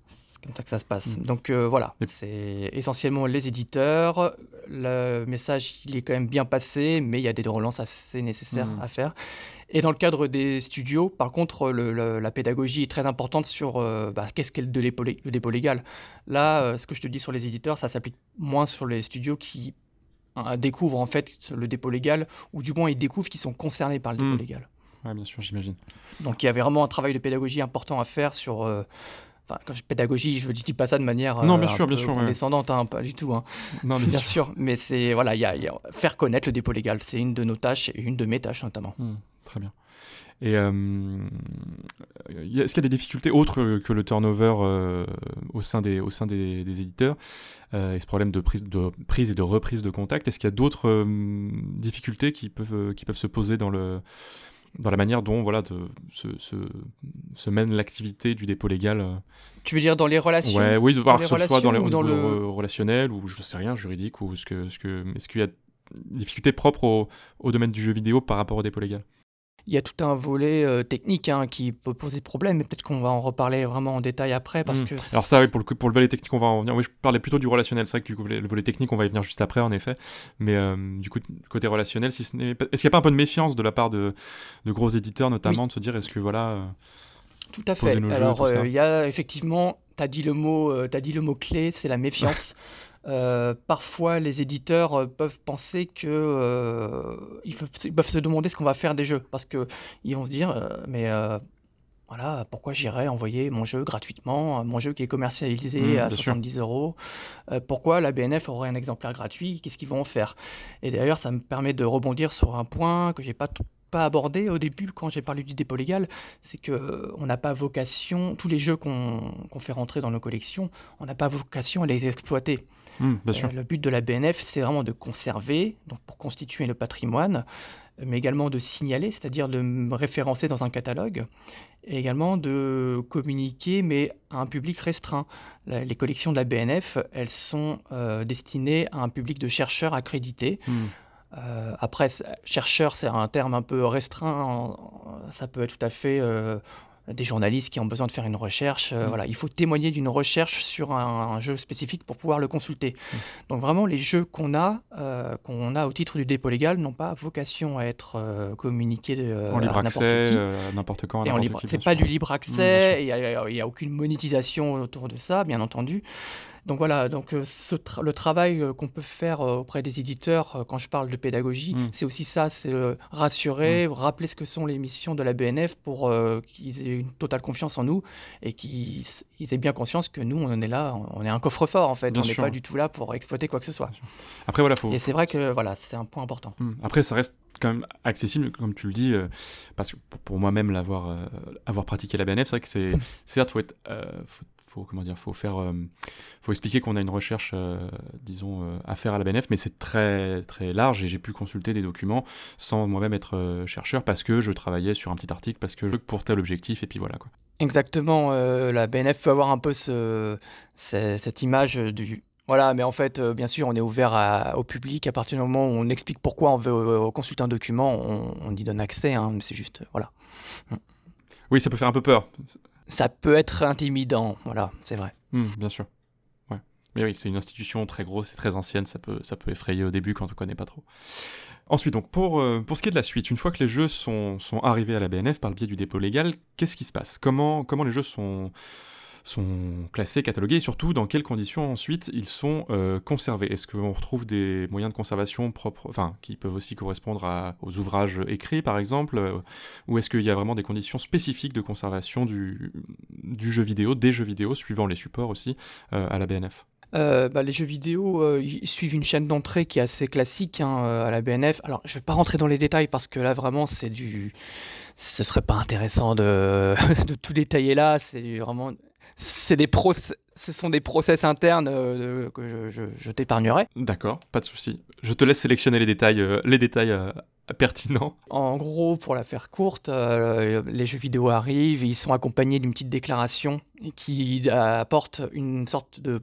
c'est comme ça que ça se passe. Mm. Donc voilà, c'est essentiellement les éditeurs. Le message, il est quand même bien passé, mais il y a des relances assez nécessaires mm. à faire. Et dans le cadre des studios, par contre, la pédagogie est très importante sur euh, bah, qu'est-ce qu'est le, le, dépôt légal. Là, euh, ce que je te dis sur les éditeurs, ça s'applique moins sur les studios qui hein, découvrent en fait le dépôt légal, ou du moins ils découvrent qu'ils sont concernés par le dépôt hmm. légal. Oui, bien sûr, j'imagine. Donc il y avait vraiment un travail de pédagogie important à faire sur... Euh, Enfin, quand je pédagogie, je ne dis pas ça de manière non, bien sûr, bien sûr, descendante, hein, pas du tout. Hein. Non, bien, sûr. Mais c'est voilà, il y, a faire connaître le dépôt légal, c'est une de nos tâches et une de mes tâches notamment. Hmm. Très bien. Et euh, est-ce qu'il y a des difficultés autres que le turnover euh, au sein des, au sein des, éditeurs euh, et ce problème de prise, de prise et de reprise de contact? Est-ce qu'il y a d'autres difficultés qui peuvent, qui peuvent se poser dans, le, dans la manière dont voilà, de, se, se, mène l'activité du dépôt légal Tu veux dire dans les relations? Ouais, Oui, de voir que ce soit dans, les, dans le relationnel ou je sais rien, juridique, ou ce que, ce que, est-ce qu'il y a des difficultés propres au, au domaine du jeu vidéo par rapport au dépôt légal? Il y a tout un volet euh, technique hein, qui peut poser problème, mais peut-être qu'on va en reparler vraiment en détail après. Parce hmm. que Alors ça, oui, pour le, pour le volet technique, on va en venir. Oui, je parlais plutôt du relationnel. C'est vrai que le volet technique, on va y venir juste après, en effet. Mais euh, du coup, côté relationnel, si ce n'est... est-ce qu'il n'y a pas un peu de méfiance de la part de, de gros éditeurs, notamment, de se dire, est-ce que voilà... Euh, tout à fait. Alors, il y a effectivement, tu as dit le mot, as dit le mot clé, c'est la méfiance. <laughs> Euh, parfois, les éditeurs euh, peuvent penser que euh, ils, peuvent, se demander ce qu'on va faire des jeux. Parce que ils vont se dire, mais voilà, pourquoi j'irais envoyer mon jeu gratuitement, mon jeu qui est commercialisé mmh, à 70 euros Pourquoi la BNF aurait un exemplaire gratuit Qu'est-ce qu'ils vont en faire? Et d'ailleurs, ça me permet de rebondir sur un point que j'ai pas pas abordé au début quand j'ai parlé du dépôt légal, c'est que on n'a pas vocation, tous les jeux qu'on fait rentrer dans nos collections, on n'a pas vocation à les exploiter. Mmh, euh, le but de la BNF, c'est vraiment de conserver, donc pour constituer le patrimoine, mais également de signaler, c'est-à-dire de référencer dans un catalogue, et également de communiquer, mais à un public restreint. les collections de la BNF, elles sont euh, destinées à un public de chercheurs accrédités. Mmh. Euh, après, chercheur, c'est un terme un peu restreint. Ça peut être tout à fait des journalistes qui ont besoin de faire une recherche. Euh, mm. Voilà, il faut témoigner d'une recherche sur un, jeu spécifique pour pouvoir le consulter. Mm. Donc vraiment, les jeux qu'on a, euh, qu'on a au titre du dépôt légal, n'ont pas vocation à être euh, communiqués en libre accès, n'importe quand, n'importe qui. C'est pas du libre accès. Il n'y a, a, aucune monétisation autour de ça, bien entendu. Donc voilà, donc euh, le travail euh, qu'on peut faire euh, auprès des éditeurs quand je parle de pédagogie, mmh. c'est aussi ça, c'est rassurer, mmh. rappeler ce que sont les missions de la BNF pour qu'ils aient une totale confiance en nous et qu'ils aient bien conscience que nous, on est là, on est un coffre-fort en fait, on n'est pas du tout là pour exploiter quoi que ce soit. Après voilà, faut. Et c'est vrai que voilà, c'est un point important. Mmh. Après, ça reste quand même accessible, comme tu le dis, parce que pour, moi-même l'avoir avoir pratiqué la BNF, c'est vrai que c'est <laughs> certes faut être faut comment dire, faut faire, euh, faut expliquer qu'on a une recherche, euh, disons, euh, à faire à la BNF, mais c'est très très large et j'ai pu consulter des documents sans moi-même être chercheur parce que je travaillais sur un petit article parce que je pour tel objectif et puis voilà quoi. Exactement, la BNF peut avoir un peu ce, cette image du voilà, mais en fait, bien sûr, on est ouvert au public à partir du moment où on explique pourquoi on veut consulter un document, on, y donne accès, hein, c'est juste voilà. Oui, ça peut faire un peu peur ça peut être intimidant, voilà, c'est vrai. Hmm, bien sûr. Ouais. Mais oui, c'est une institution très grosse et très ancienne, ça peut, ça peut effrayer au début quand on ne connaît pas trop. Ensuite, donc pour, euh, pour ce qui est de la suite, une fois que les jeux sont, sont arrivés à la BNF par le biais du dépôt légal, qu'est-ce qui se passe? Comment, comment les jeux sont, sont classés, catalogués, et surtout dans quelles conditions ensuite ils sont euh, conservés. Est-ce qu'on retrouve des moyens de conservation propres, enfin, qui peuvent aussi correspondre aux ouvrages écrits, par exemple, euh, ou est-ce qu'il y a vraiment des conditions spécifiques de conservation du, jeu vidéo, des jeux vidéo, suivant les supports aussi, euh, à la BNF bah, les jeux vidéo suivent une chaîne d'entrée qui est assez classique hein, à la BNF. Alors, je vais pas rentrer dans les détails parce que là, vraiment, c'est du. Ce serait pas intéressant de, <laughs> tout détailler là. C'est des ce sont des process internes euh, que je, t'épargnerai. D'accord, pas de souci. Je te laisse sélectionner les détails, euh, les détails euh, pertinents. En gros, pour la faire courte, les jeux vidéo arrivent, ils sont accompagnés d'une petite déclaration qui apporte une sorte de,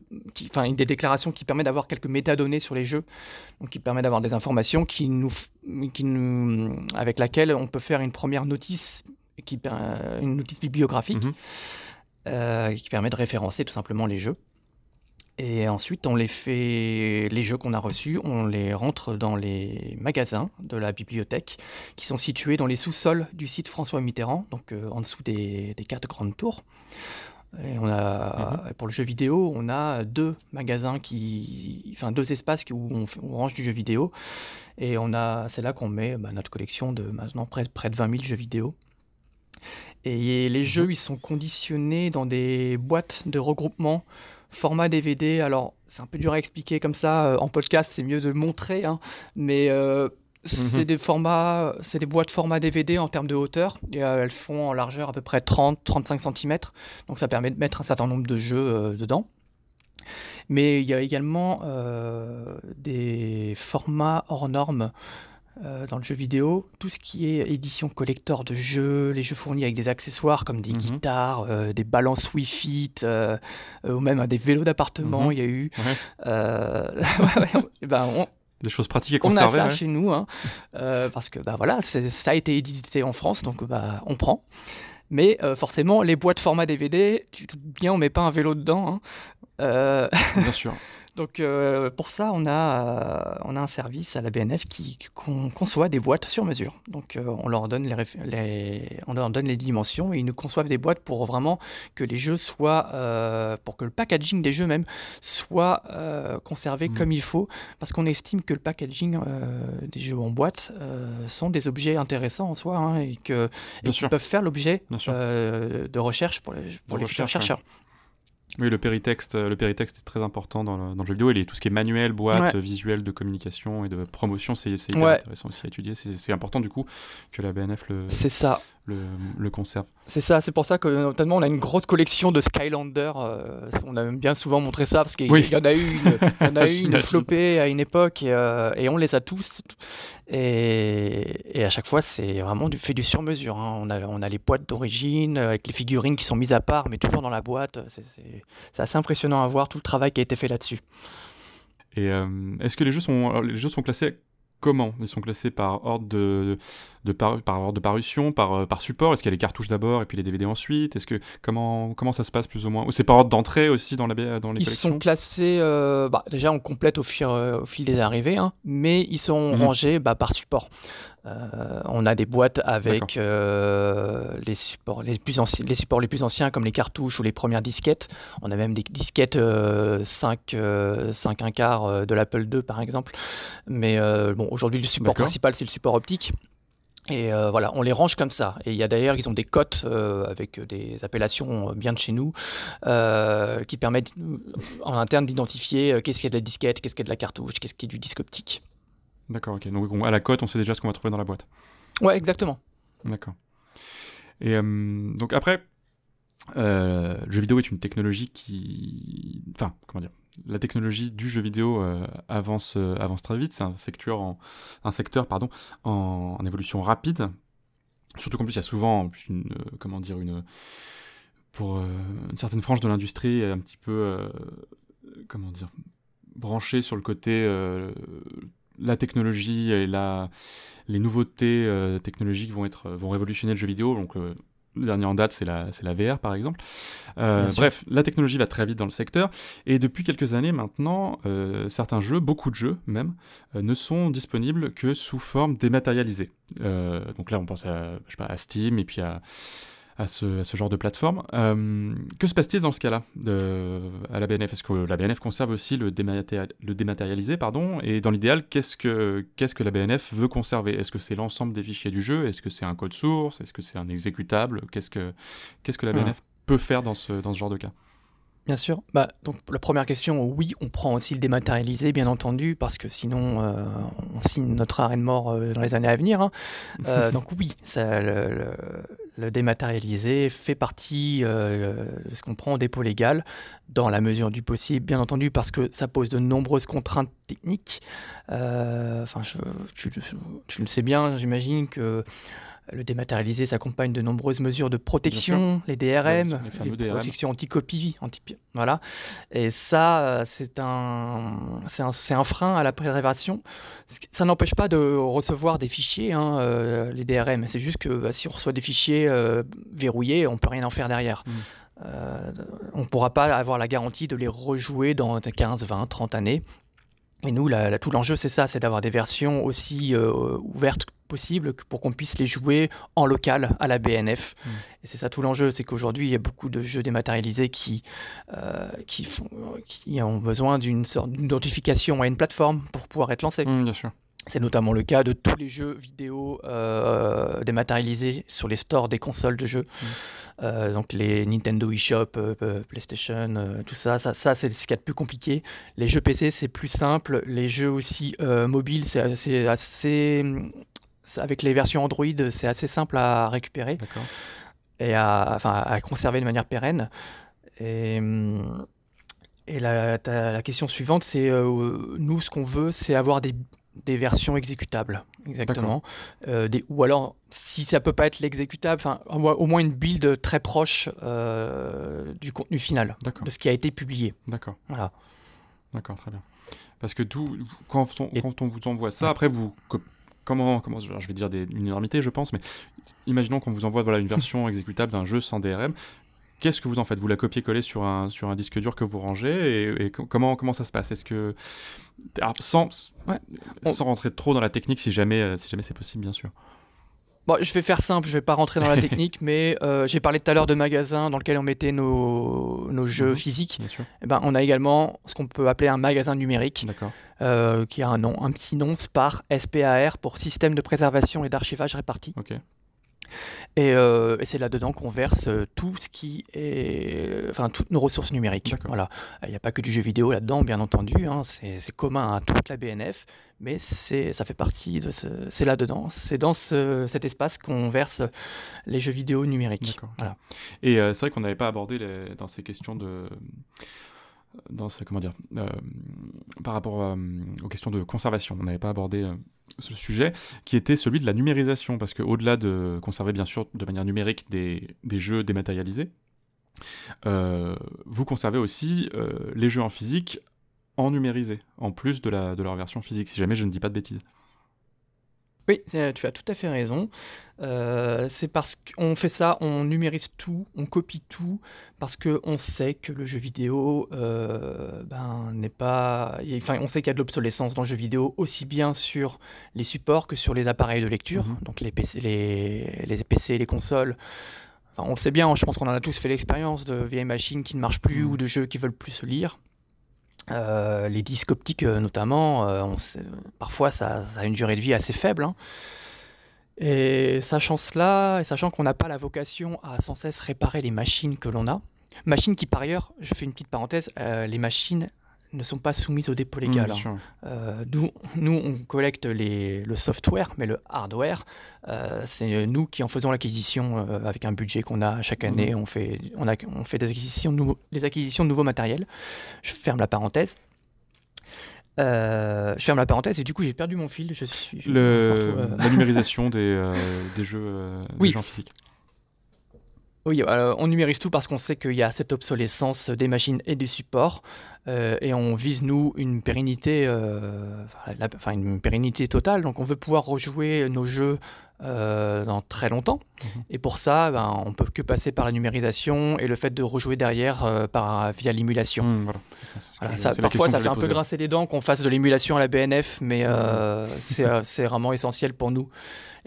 enfin, des déclarations qui permettent d'avoir quelques métadonnées sur les jeux, donc qui permet d'avoir des informations qui nous, qui nous, avec laquelle on peut faire une première notice, qui, une notice bibliographique. Mhm. Euh, qui permet de référencer tout simplement les jeux. Et ensuite, on les fait, les jeux qu'on a reçus, on les rentre dans les magasins de la bibliothèque, qui sont situés dans les sous-sols du site François Mitterrand, donc euh, en dessous des, quatre grandes tours. Et on a, mhm. Pour le jeu vidéo, on a deux magasins qui, enfin deux espaces où on, range du jeu vidéo, et on a, c'est là qu'on met bah, notre collection de maintenant près, près de 20 000 jeux vidéo. Et les jeux, mhm. ils sont conditionnés dans des boîtes de regroupement format DVD. Alors, c'est un peu dur à expliquer comme ça. Euh, en podcast, c'est mieux de le montrer. Hein. Mais euh, c'est mhm. des formats, c'est des boîtes format DVD en termes de hauteur. Et, euh, elles font en largeur à peu près 30-35 cm. Donc, ça permet de mettre un certain nombre de jeux dedans. Mais il y a également des formats hors normes euh, dans le jeu vidéo, tout ce qui est édition collector de jeux, les jeux fournis avec des accessoires comme des mhm. guitares, euh, des balances Wi-Fi, euh, ou même des vélos d'appartement, mhm. il y a eu. <laughs> ben, des choses pratiques et conserver. On a ça chez nous, hein, parce que bah, voilà, ça a été édité en France, donc bah, on prend. Mais forcément, les boîtes format DVD, tu te bien, on met pas un vélo dedans. Hein. Bien sûr. <laughs> Donc euh, pour ça, on a, euh, on a un service à la BNF qui, conçoit des boîtes sur mesure. Donc euh, on, leur donne les, on leur donne les dimensions et ils nous conçoivent des boîtes pour vraiment que les jeux soient, pour que le packaging des jeux même soit conservé mmh. comme il faut, parce qu'on estime que le packaging des jeux en boîte sont des objets intéressants en soi hein, et que peuvent faire l'objet de recherche pour les, pour les chercheurs. Oui, le péritexte, le péritexte est très important dans le, dans le jeu vidéo. Et tout ce qui est manuel, boîte, visuel de communication et de promotion, c'est hyper intéressant aussi à étudier. C'est important du coup que la BNF le, ça. Le, le conserve. C'est ça, c'est pour ça que notamment on a une grosse collection de Skylander. Euh, on a même bien souvent montré ça parce qu'il y en a eu une, a eu une <laughs> flopée à une époque et, euh, et, on les a tous. Et, et à chaque fois, c'est vraiment du, fait du sur-mesure. Hein. On, a, on a les boîtes d'origine avec les figurines qui sont mises à part, mais toujours dans la boîte. C'est assez impressionnant à voir tout le travail qui a été fait là-dessus. Et euh, est-ce que les jeux sont, les jeux sont classés comment Ils sont classés par ordre de, de, par, par, ordre de parution, par, euh, par support Est-ce qu'il y a les cartouches d'abord et puis les DVD ensuite? Est-ce que comment comment ça se passe plus ou moins? Ou c'est par ordre d'entrée aussi dans, la, dans les ils collections? Ils sont classés. Euh, bah, déjà, on complète au fil, euh, au fil des arrivées, hein, mais ils sont mhm. rangés bah, par support. Euh, on a des boîtes avec euh, les, supports les, plus anciens, les supports les plus anciens comme les cartouches ou les premières disquettes. On a même des disquettes 5, euh, 5 1 quart de l'Apple II par exemple. Mais bon, aujourd'hui le support principal c'est le support optique. Et voilà, on les range comme ça. Et il y a d'ailleurs, ils ont des cotes avec des appellations bien de chez nous qui permettent en interne d'identifier qu'est-ce qu'il y a de la disquette, qu'est-ce qu'il y a de la cartouche, qu'est-ce qui est du disque optique. D'accord, ok. Donc à la cote, on sait déjà ce qu'on va trouver dans la boîte. Ouais, exactement. D'accord. Et euh, donc après, le jeu vidéo est une technologie qui, enfin, comment dire, la technologie du jeu vidéo avance, avance très vite. C'est un secteur, en, un secteur pardon, en, en évolution rapide. Surtout qu'en plus, il y a souvent une, comment dire, une, pour une certaine frange de l'industrie un petit peu, comment dire, branchée sur le côté la technologie et la, les nouveautés euh, technologiques vont, être, vont révolutionner le jeu vidéo. Donc, euh, le dernier en date, c'est la, la VR, par exemple. Euh, bref, la technologie va très vite dans le secteur. Et depuis quelques années maintenant, certains jeux, beaucoup de jeux même, ne sont disponibles que sous forme dématérialisée. donc là, on pense à, je sais pas, à Steam et puis à à ce, genre de plateforme. Euh, que se passe-t-il dans ce cas-là à la BNF Est-ce que la BNF conserve aussi le, le dématérialisé pardon? Et dans l'idéal, qu'est-ce que, qu'est-ce que la BNF veut conserver? Est-ce que c'est l'ensemble des fichiers du jeu? Est-ce que c'est un code source? Est-ce que c'est un exécutable? Qu'est-ce que, qu'est-ce que la BNF peut faire dans ce, dans ce genre de cas? Bien sûr. Bah, donc la première question, oui, on prend aussi le dématérialisé, bien entendu, parce que sinon euh, on signe notre arrêt de mort euh, dans les années à venir. Hein. Euh, <laughs> donc oui, ça, le, dématérialisé fait partie de ce qu'on prend au dépôt légal, dans la mesure du possible, bien entendu, parce que ça pose de nombreuses contraintes techniques. Enfin, tu, tu, le sais bien, j'imagine que le dématérialisé s'accompagne de nombreuses mesures de protection, les DRM, les, protection anti-copie, anti voilà. Et ça, euh, c'est un, c'est un, frein à la préservation. Ça n'empêche pas de recevoir des fichiers, hein, euh, les DRM. C'est juste que bah, si on reçoit des fichiers euh, verrouillés, on peut rien en faire derrière. Hmm. on ne pourra pas avoir la garantie de les rejouer dans 15, 20, 30 années. Et nous, tout l'enjeu, c'est ça, c'est d'avoir des versions aussi ouvertes possible pour qu'on puisse les jouer en local à la BNF. Mm. Et c'est ça tout l'enjeu, c'est qu'aujourd'hui il y a beaucoup de jeux dématérialisés qui, euh, qui, font, qui ont besoin d'une sorte d'identification à une plateforme pour pouvoir être lancés. Mm, bien sûr. C'est notamment le cas de tous les jeux vidéo euh, dématérialisés sur les stores des consoles de jeux. Mm. Euh, donc les Nintendo eShop, PlayStation, tout ça, ça, ça c'est ce qu'il y a de plus compliqué. Les jeux PC, c'est plus simple. Les jeux aussi mobiles, c'est assez, assez, avec les versions Android, c'est assez simple à récupérer et à, enfin, à conserver de manière pérenne. Et, et la, la question suivante, c'est euh, nous, ce qu'on veut, c'est avoir des, des, versions exécutables, exactement. Euh, des, ou alors, si ça peut pas être l'exécutable, au moins une build très proche euh, du contenu final, de ce qui a été publié. D'accord. Voilà. D'accord, très bien. Parce que tout, quand on, quand on vous envoie ça, après vous comment, comment je vais dire des, une énormité, je pense, mais imaginons qu'on vous envoie voilà, une version <laughs> exécutable d'un jeu sans DRM. Qu'est-ce que vous en faites? Vous la copiez-collez sur un, sur un disque dur que vous rangez et, comment, comment ça se passe? Est-ce que. sans, sans rentrer trop dans la technique, si jamais, euh, si jamais c'est possible, bien sûr. Bon, je vais faire simple, je vais pas rentrer dans la <laughs> technique, mais euh, j'ai parlé tout à l'heure de magasins dans lequel on mettait nos, nos jeux mhm, physiques. Et eh ben, on a également ce qu'on peut appeler un magasin numérique, euh, qui a un nom, un petit nom, SPAR, SPAR, pour Système de préservation et d'archivage réparti. Euh, et, c'est là-dedans qu'on verse tout ce qui est, enfin toutes nos ressources numériques. Voilà, il n'y a pas que du jeu vidéo là-dedans, bien entendu. Hein. c'est commun à toute la BNF, mais c'est, ça fait partie de ce, c'est là-dedans. C'est dans cet espace qu'on verse les jeux vidéo numériques. Voilà. Et euh, c'est vrai qu'on n'avait pas abordé dans ces questions de dans ce, comment dire, par rapport aux questions de conservation. On n'avait pas abordé ce sujet, qui était celui de la numérisation, parce qu'au-delà de conserver bien sûr de manière numérique des, des jeux dématérialisés, euh, vous conservez aussi euh, les jeux en physique en numérisé, en plus de, la, de leur version physique, si jamais je ne dis pas de bêtises. Oui, tu as tout à fait raison. Euh, c'est parce qu'on fait ça, on numérise tout, on copie tout, parce qu'on sait que le jeu vidéo euh, ben, n'est pas. Enfin, on sait qu'il y a de l'obsolescence dans le jeu vidéo, aussi bien sur les supports que sur les appareils de lecture, mhm. donc les PC, les, les PC, les consoles. Enfin, on le sait bien, je pense qu'on en a tous fait l'expérience de vieilles machines qui ne marchent plus mhm. ou de jeux qui veulent plus se lire. Euh, les disques optiques euh, notamment, euh, parfois ça, a une durée de vie assez faible. Hein. Et sachant cela, et sachant qu'on n'a pas la vocation à sans cesse réparer les machines que l'on a, machines qui par ailleurs, je fais une petite parenthèse, les machines, ne sont pas soumises au dépôt légal. Mmh. Euh, nous, nous, on collecte les, le software, mais le hardware, euh, c'est nous qui en faisons l'acquisition euh, avec un budget qu'on a chaque année. Mmh. On, fait, on, a, on fait des acquisitions, de nouveaux, des acquisitions de nouveaux matériels. Je ferme la parenthèse. Euh, je ferme la parenthèse et du coup j'ai perdu mon fil. Je suis je- Le, partout, euh. La numérisation <laughs> des, euh, des jeux, Oui. des jeux en physique. Oui, euh, on numérise tout parce qu'on sait qu'il y a cette obsolescence des machines et du support, euh, et on vise nous une pérennité, euh, la- une pérennité totale. Donc on veut pouvoir rejouer nos jeux dans très longtemps, Mhm. et pour ça, ben, on peut que passer par la numérisation et le fait de rejouer derrière par via l'émulation. Mmh, voilà, Voilà, ça- parfois, ça fait un peu grincer les dents qu'on fasse de l'émulation à la BNF, mais euh, c'est vraiment essentiel pour nous.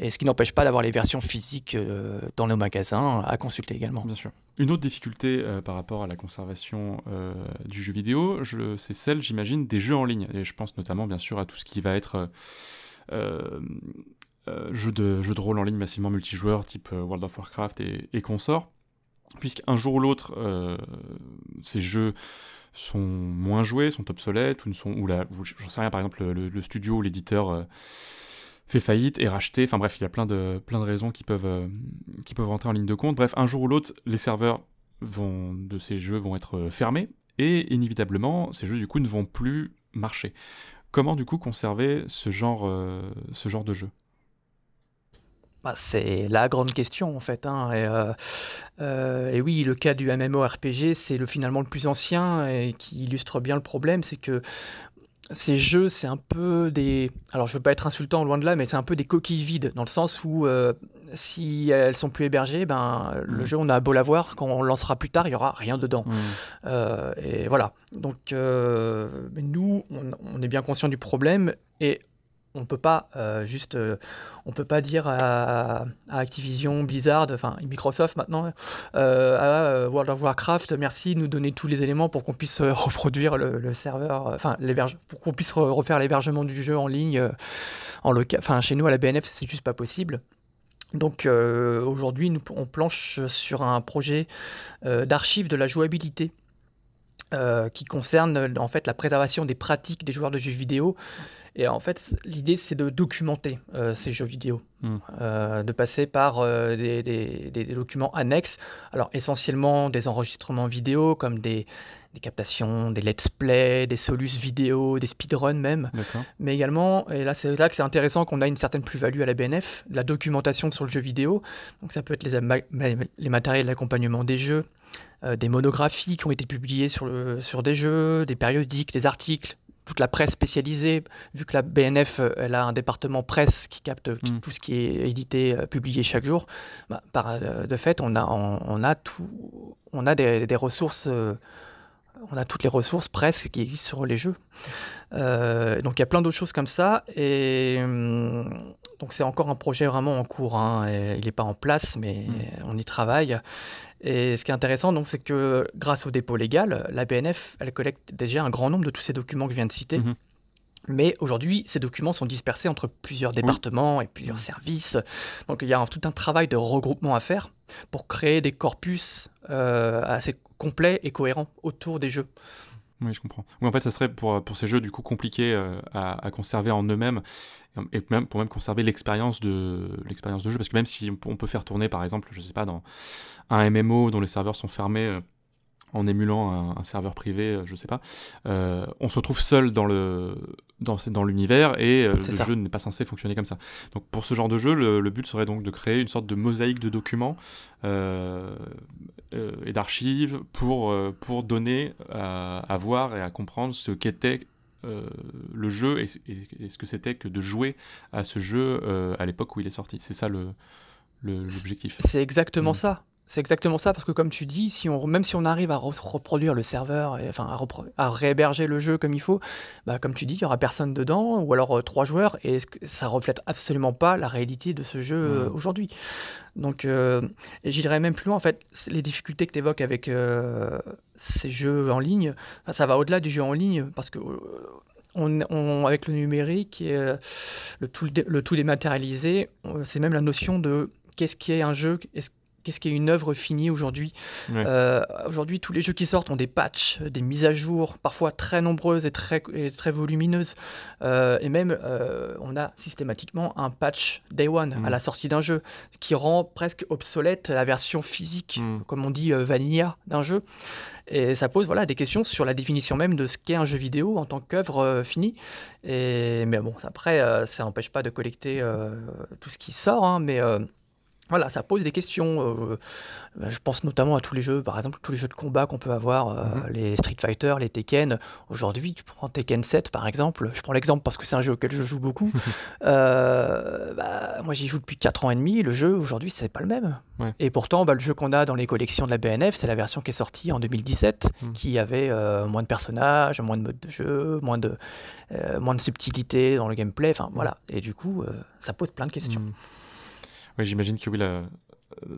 Et ce qui n'empêche pas d'avoir les versions physiques euh, dans nos magasins à consulter également. Bien sûr. Une autre difficulté euh, par rapport à la conservation euh, du jeu vidéo, c'est celle, j'imagine, des jeux en ligne. Et je pense notamment, bien sûr, à tout ce qui va être euh, jeux, de, jeux de rôle en ligne massivement multijoueurs, type World of Warcraft et, et consorts. Puisqu'un jour ou l'autre, ces jeux sont moins joués, sont obsolètes, ou, ne sont, ou, la- j'en sais rien, par exemple, le, le studio ou l'éditeur fait faillite, est racheté. Enfin bref, il y a plein de, raisons qui peuvent, euh, qui peuvent rentrer en ligne de compte. Bref, un jour ou l'autre, les serveurs de ces jeux vont être euh, fermés et inévitablement, ces jeux du coup ne vont plus marcher. Comment du coup conserver ce genre, euh, de jeu? Bah, c'est la grande question en fait. hein, Et, et oui, le cas du MMORPG, c'est le, finalement le plus ancien et qui illustre bien le problème, c'est que ces jeux, c'est un peu des... Alors je veux pas être insultant loin de là, mais c'est un peu des coquilles vides, dans le sens où euh, si elles sont plus hébergées, ben, le Mhm. jeu, on a beau l'avoir, quand on le lancera plus tard, il y aura rien dedans. Euh, et voilà. Donc, euh, nous, on, on est bien conscient du problème et on peut pas euh, euh, peut pas dire à, Activision, Blizzard, enfin Microsoft maintenant, euh, à World of Warcraft, merci de nous donner tous les éléments pour qu'on puisse reproduire le, serveur, enfin pour qu'on puisse re- refaire l'hébergement du jeu en ligne, en enfin chez nous à la BNF, c'est juste pas possible. Donc aujourd'hui, on planche sur un projet d'archives de la jouabilité qui concerne en fait la préservation des pratiques des joueurs de jeux vidéo. Et en fait, l'idée c'est de documenter euh, ces jeux vidéo, Mm. euh, de passer par euh, des, des- des- des documents annexes. Alors essentiellement des enregistrements vidéo comme des, des captations, des let's play, des solus vidéo, des speedruns même. Mais également, et là c'est là que c'est intéressant qu'on a une certaine plus-value à la BNF, la documentation sur le jeu vidéo. Donc ça peut être les, ama- ma- les matériels d'accompagnement des jeux, des monographies qui ont été publiées sur, le, sur des jeux, des périodiques, des articles, toute la presse spécialisée, vu que la BNF euh, elle a un département presse qui capte Mm. tout ce qui est édité, euh, publié chaque jour, bah, par, euh, de fait on a, on, on a, tout, on a des, des ressources, euh, on a toutes les ressources presse qui existent sur les jeux. Donc il y a plein d'autres choses comme ça et hum, donc c'est encore un projet vraiment en cours. hein, et il n'est pas en place, mais on y travaille. Et ce qui est intéressant, donc, c'est que grâce au dépôt légal, la BNF, elle collecte déjà un grand nombre de tous ces documents que je viens de citer. Mhm. Mais aujourd'hui, ces documents sont dispersés entre plusieurs départements et plusieurs services. Donc il y a un- tout un travail de regroupement à faire pour créer des corpus euh, assez complets et cohérents autour des jeux. Oui, je comprends. Oui, en fait, ça serait pour, pour ces jeux du coup compliqués euh, à, à conserver en eux-mêmes et même pour même conserver l'expérience de l'expérience de jeu, parce que même si on peut, faire tourner, par exemple, je sais pas, dans un MMO dont les serveurs sont fermés. En émulant un, un serveur privé, euh, je sais pas, euh, on se retrouve seul dans le dans, dans l'univers et euh, le ça. jeu n'est pas censé fonctionner comme ça. Donc pour ce genre de jeu, le, le but serait donc de créer une sorte de mosaïque de documents euh, et d'archives pour, pour donner à, à voir et à comprendre ce qu'était le jeu et, et- et ce que c'était que de jouer à ce jeu à l'époque où il est sorti. C'est ça le le- l'objectif. C'est exactement Mm. ça. C'est exactement ça, parce que comme tu dis, si on, même si on arrive à re- reproduire le serveur, et, enfin à, réhéberger le jeu comme il faut, bah, comme tu dis, il y aura personne dedans, ou alors euh, trois joueurs, et ça reflète absolument pas la réalité de ce jeu euh, aujourd'hui. Donc, euh, et j'irais même plus loin, en fait, les difficultés que tu évoques avec euh, ces jeux en ligne, ça va au-delà du jeu en ligne, parce que on, on- avec le numérique et le tout, le tout dématérialisé, c'est même la notion de qu'est-ce qui est un jeu, est-ce- qu'est-ce qu'est une œuvre finie aujourd'hui. Ouais. Euh, aujourd'hui, tous les jeux qui sortent ont des patchs, des mises à jour, parfois très nombreuses et très, et très volumineuses. Euh, et même, euh, on a systématiquement un patch Day One Mm. à la sortie d'un jeu qui rend presque obsolète la version physique, Mm. comme on dit, vanilla d'un jeu. Et ça pose voilà, des questions sur la définition même de ce qu'est un jeu vidéo en tant qu'œuvre finie. Et, mais bon, après, ça n'empêche pas de collecter tout ce qui sort, hein, mais voilà, ça pose des questions. euh, euh, je pense notamment à tous les jeux, par exemple, tous les jeux de combat qu'on peut avoir, euh, Mhm. les Street Fighter, les Tekken. Aujourd'hui, tu prends Tekken 7, par exemple. Je prends l'exemple parce que c'est un jeu auquel je joue beaucoup. <laughs> Euh, bah, moi, j'y joue depuis 4 ans et demi. Le jeu, aujourd'hui, c'est pas le même. Ouais. Et pourtant, bah, le jeu qu'on a dans les collections de la BNF, c'est la version qui est sortie en 2017, Mhm. qui avait moins de personnages, moins de modes de jeu, moins de, moins de subtilité dans le gameplay. Enfin, voilà. Et du coup, ça pose plein de questions. Ouais, j'imagine que oui, là, euh,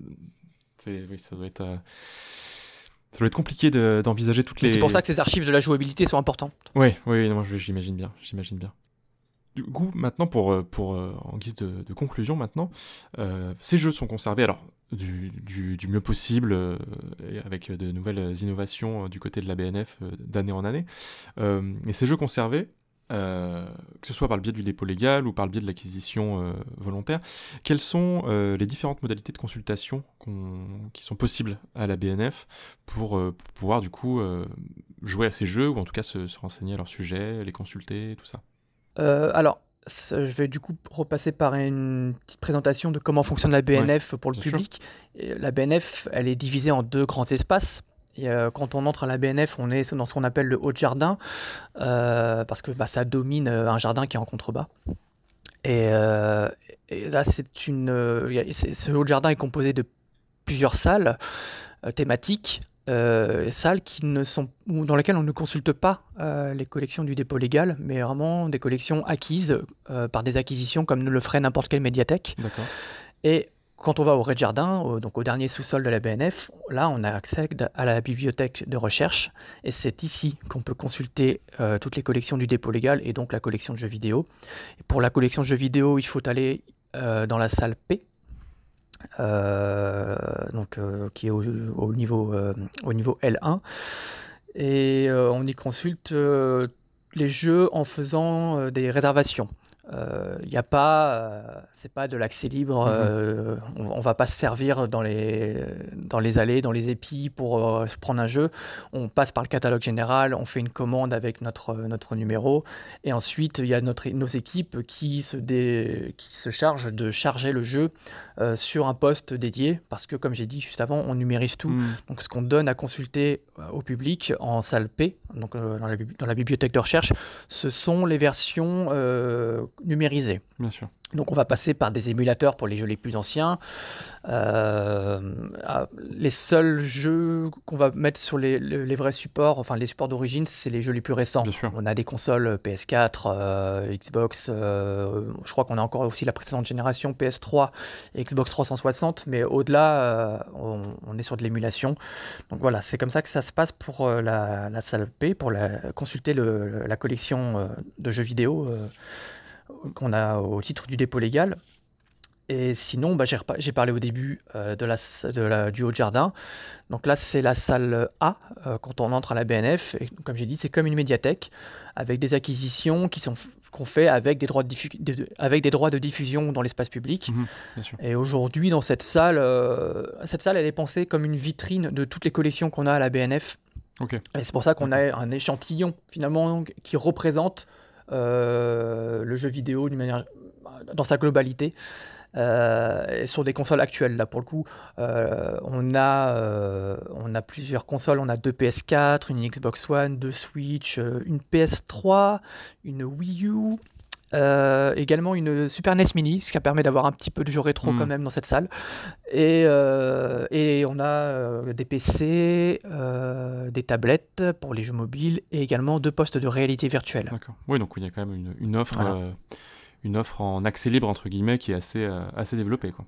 oui, ça doit être, euh, ça doit être compliqué de- d'envisager toutes les. C'est pour ça que ces archives de la jouabilité sont importantes. Oui, non, je- j'imagine bien, j'imagine bien. Du coup, maintenant, pour, euh, pour, euh, en guise de, de conclusion, maintenant, euh, ces jeux sont conservés alors du, du, du mieux possible, euh, et avec de nouvelles innovations euh, du côté de la BNF euh, d'année en année. Et ces jeux conservés, euh, que ce soit par le biais du dépôt légal ou par le biais de l'acquisition euh, volontaire, quelles sont euh, les différentes modalités de consultation qui sont possibles à la BNF pour, pour pouvoir du coup jouer à ces jeux ou en tout cas se, se renseigner à leur sujet, les consulter, tout ça? Alors, je vais du coup repasser par une petite présentation de comment fonctionne la BNF pour le sûr. public. La BNF, elle est divisée en deux grands espaces. Et, euh, quand on entre à la BNF, on est dans ce qu'on appelle le haut de jardin, euh, parce que bah, ça domine euh, un jardin qui est en contrebas. Et, euh, et là, c'est une, ce haut de jardin est composé de plusieurs salles thématiques, euh, salles qui ne sont, ou dans lesquelles on ne consulte pas euh, les collections du dépôt légal, mais vraiment des collections acquises euh, par des acquisitions comme le ferait n'importe quelle médiathèque. D'accord. Et quand on va au rez-de-jardin, au- donc au dernier sous-sol de la BNF, là on a accès à la bibliothèque de recherche et c'est ici qu'on peut consulter euh, toutes les collections du dépôt légal et donc la collection de jeux vidéo. Pour la collection de jeux vidéo, il faut aller euh, dans la salle P, euh, qui est au, au niveau, euh, au niveau L1. Et on y consulte les jeux en faisant des réservations. Il n'y a pas, euh, c'est pas de l'accès libre. Mhm. euh, on, on va pas se servir dans les, dans les allées, dans les épis pour euh, se prendre un jeu. On passe par le catalogue général, on fait une commande avec notre, notre numéro, et ensuite il y a notre, nos équipes qui se, dé- qui se chargent de charger le jeu euh, sur un poste dédié, parce que comme j'ai dit juste avant, on numérise tout. Mm. Donc ce qu'on donne à consulter euh, au public en salle P, donc euh, dans, la, dans la bibliothèque de recherche, ce sont les versions euh, Bien sûr. Donc on va passer par des émulateurs pour les jeux les plus anciens. Euh, ah, les seuls jeux qu'on va mettre sur les, vrais supports, enfin les supports d'origine, c'est les jeux les plus récents. Bien sûr. On a des consoles PS4, euh, Xbox, euh, je crois qu'on a encore aussi la précédente génération PS3 et Xbox 360, mais au-delà, euh, on, on est sur de l'émulation. Donc voilà, c'est comme ça que ça se passe pour euh, la, la salle P, pour la- consulter le- la collection euh, de jeux vidéo euh, qu'on a au titre du dépôt légal. Et sinon, bah, j'ai parlé au début euh, de la, de la- du haut de jardin. Donc là, c'est la salle A euh, quand on entre à la BNF. Et comme j'ai dit, c'est comme une médiathèque avec des acquisitions qui sont qu'on fait avec des droits de, avec des droits de diffusion dans l'espace public. Mhm. Et aujourd'hui, dans cette salle, euh, cette salle, elle est pensée comme une vitrine de toutes les collections qu'on a à la BNF. Et c'est pour ça qu'on a un échantillon finalement qui représente le jeu vidéo manière dans sa globalité. Euh, sur des consoles actuelles là pour le coup euh, on a euh, on a plusieurs consoles on a deux PS4 une Xbox One deux Switch euh, une PS3 une Wii U euh, également une Super NES Mini, ce qui permet d'avoir un petit peu de jeu rétro Mm. quand même dans cette salle. Et, euh, et on a euh, des PC, des tablettes pour les jeux mobiles et également deux postes de réalité virtuelle. D'accord. Oui, donc il y a quand même une, une offre, Voilà. une offre en accès libre entre guillemets qui est assez, assez développée, quoi.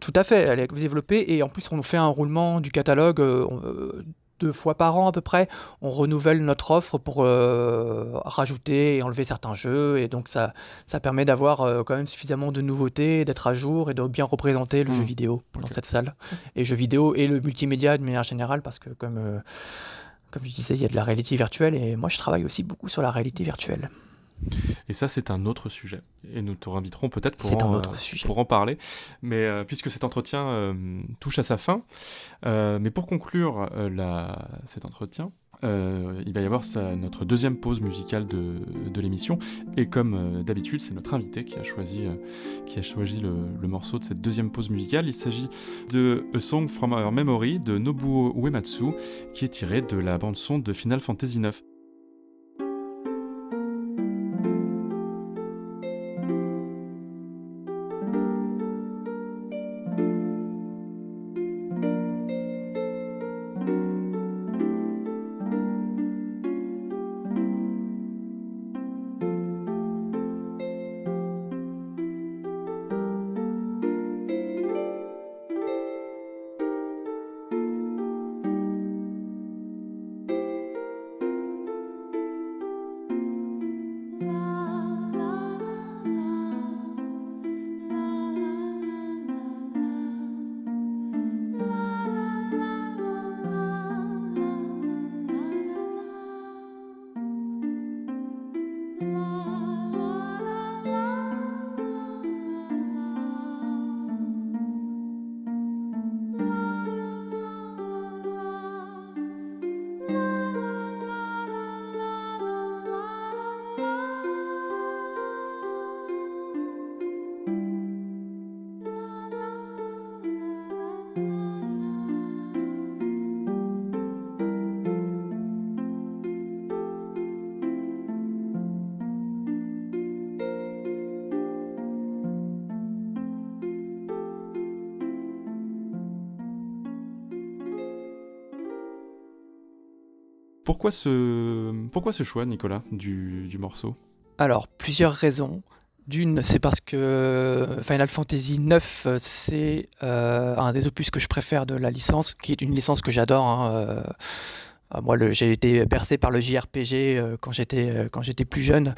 Tout à fait, elle est développée et en plus on fait un roulement du catalogue euh, deux fois par an à peu près, on renouvelle notre offre pour euh, rajouter et enlever certains jeux. Et donc ça, ça permet d'avoir euh, quand même suffisamment de nouveautés, d'être à jour et de bien représenter le jeu Mmh. vidéo dans cette salle. Et jeu vidéo et le multimédia de manière générale, parce que comme, euh, comme je disais, il y a de la réalité virtuelle et moi je travaille aussi beaucoup sur la réalité virtuelle. Et ça, c'est un autre sujet. Et nous te réinviterons peut-être pour, en, euh, pour en parler. Mais euh, puisque cet entretien euh, touche à sa fin, euh, mais pour conclure la- cet entretien, il va y avoir sa- notre deuxième pause musicale de, de l'émission. Et comme d'habitude, c'est notre invité qui a choisi, qui a choisi le, le morceau de cette deuxième pause musicale. Il s'agit de A Song from Our Memory de Nobuo Uematsu, qui est tiré de la bande-son de Final Fantasy IX. Pourquoi ce, pourquoi ce choix, Nicolas, du, du morceau? Alors, plusieurs raisons. D'une, c'est parce que Final Fantasy IX, euh, c'est euh, un des opus que je préfère de la licence, qui est une licence que j'adore. hein, euh, euh, moi, j'ai été bercé par le JRPG euh, euh, quand j'étais plus jeune.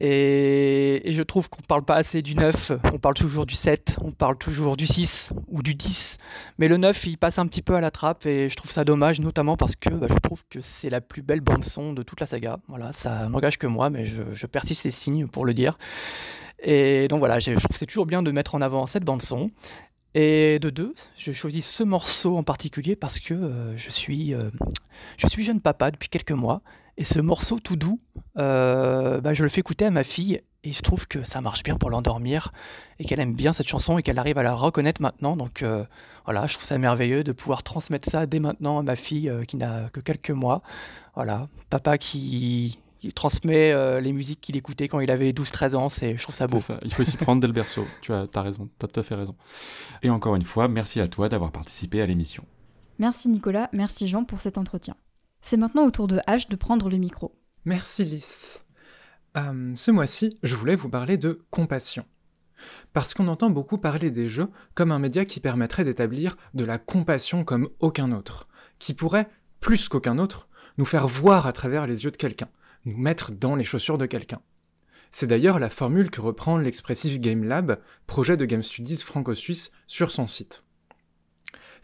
Et, je trouve qu'on parle pas assez du 9, on parle toujours du 7, on parle toujours du 6 ou du 10. Mais le 9, il passe un petit peu à la trappe et je trouve ça dommage, notamment parce que bah, je trouve que c'est la plus belle bande-son de toute la saga. Voilà, ça n'engage que moi, mais je, je persiste et signe pour le dire. Et donc voilà, je trouve que c'est toujours bien de mettre en avant cette bande-son. Et de deux, je choisis ce morceau en particulier parce que euh, je, suis, euh, je suis jeune papa depuis quelques mois. Et ce morceau tout doux, euh, bah, je le fais écouter à ma fille. Et je trouve que ça marche bien pour l'endormir. Et qu'elle aime bien cette chanson et qu'elle arrive à la reconnaître maintenant. Donc euh, voilà, je trouve ça merveilleux de pouvoir transmettre ça dès maintenant à ma fille euh, qui n'a que quelques mois. Voilà, papa qui, qui transmet euh, les musiques qu'il écoutait quand il avait 12-13 ans. C'est, je trouve ça beau. Ça, il faut s'y prendre dès le berceau. Tu as, as raison, tu as tout à fait raison. Et encore une fois, merci à toi d'avoir participé à l'émission. Merci Nicolas, merci Jean pour cet entretien. C'est maintenant au tour de H de prendre le micro. Merci Lys. Euh, ce mois-ci, je voulais vous parler de compassion. Parce qu'on entend beaucoup parler des jeux comme un média qui permettrait d'établir de la compassion comme aucun autre, qui pourrait, plus qu'aucun autre, nous faire voir à travers les yeux de quelqu'un, nous mettre dans les chaussures de quelqu'un. C'est d'ailleurs la formule que reprend l'Expressive Game Lab, projet de Game Studies franco-suisse, sur son site.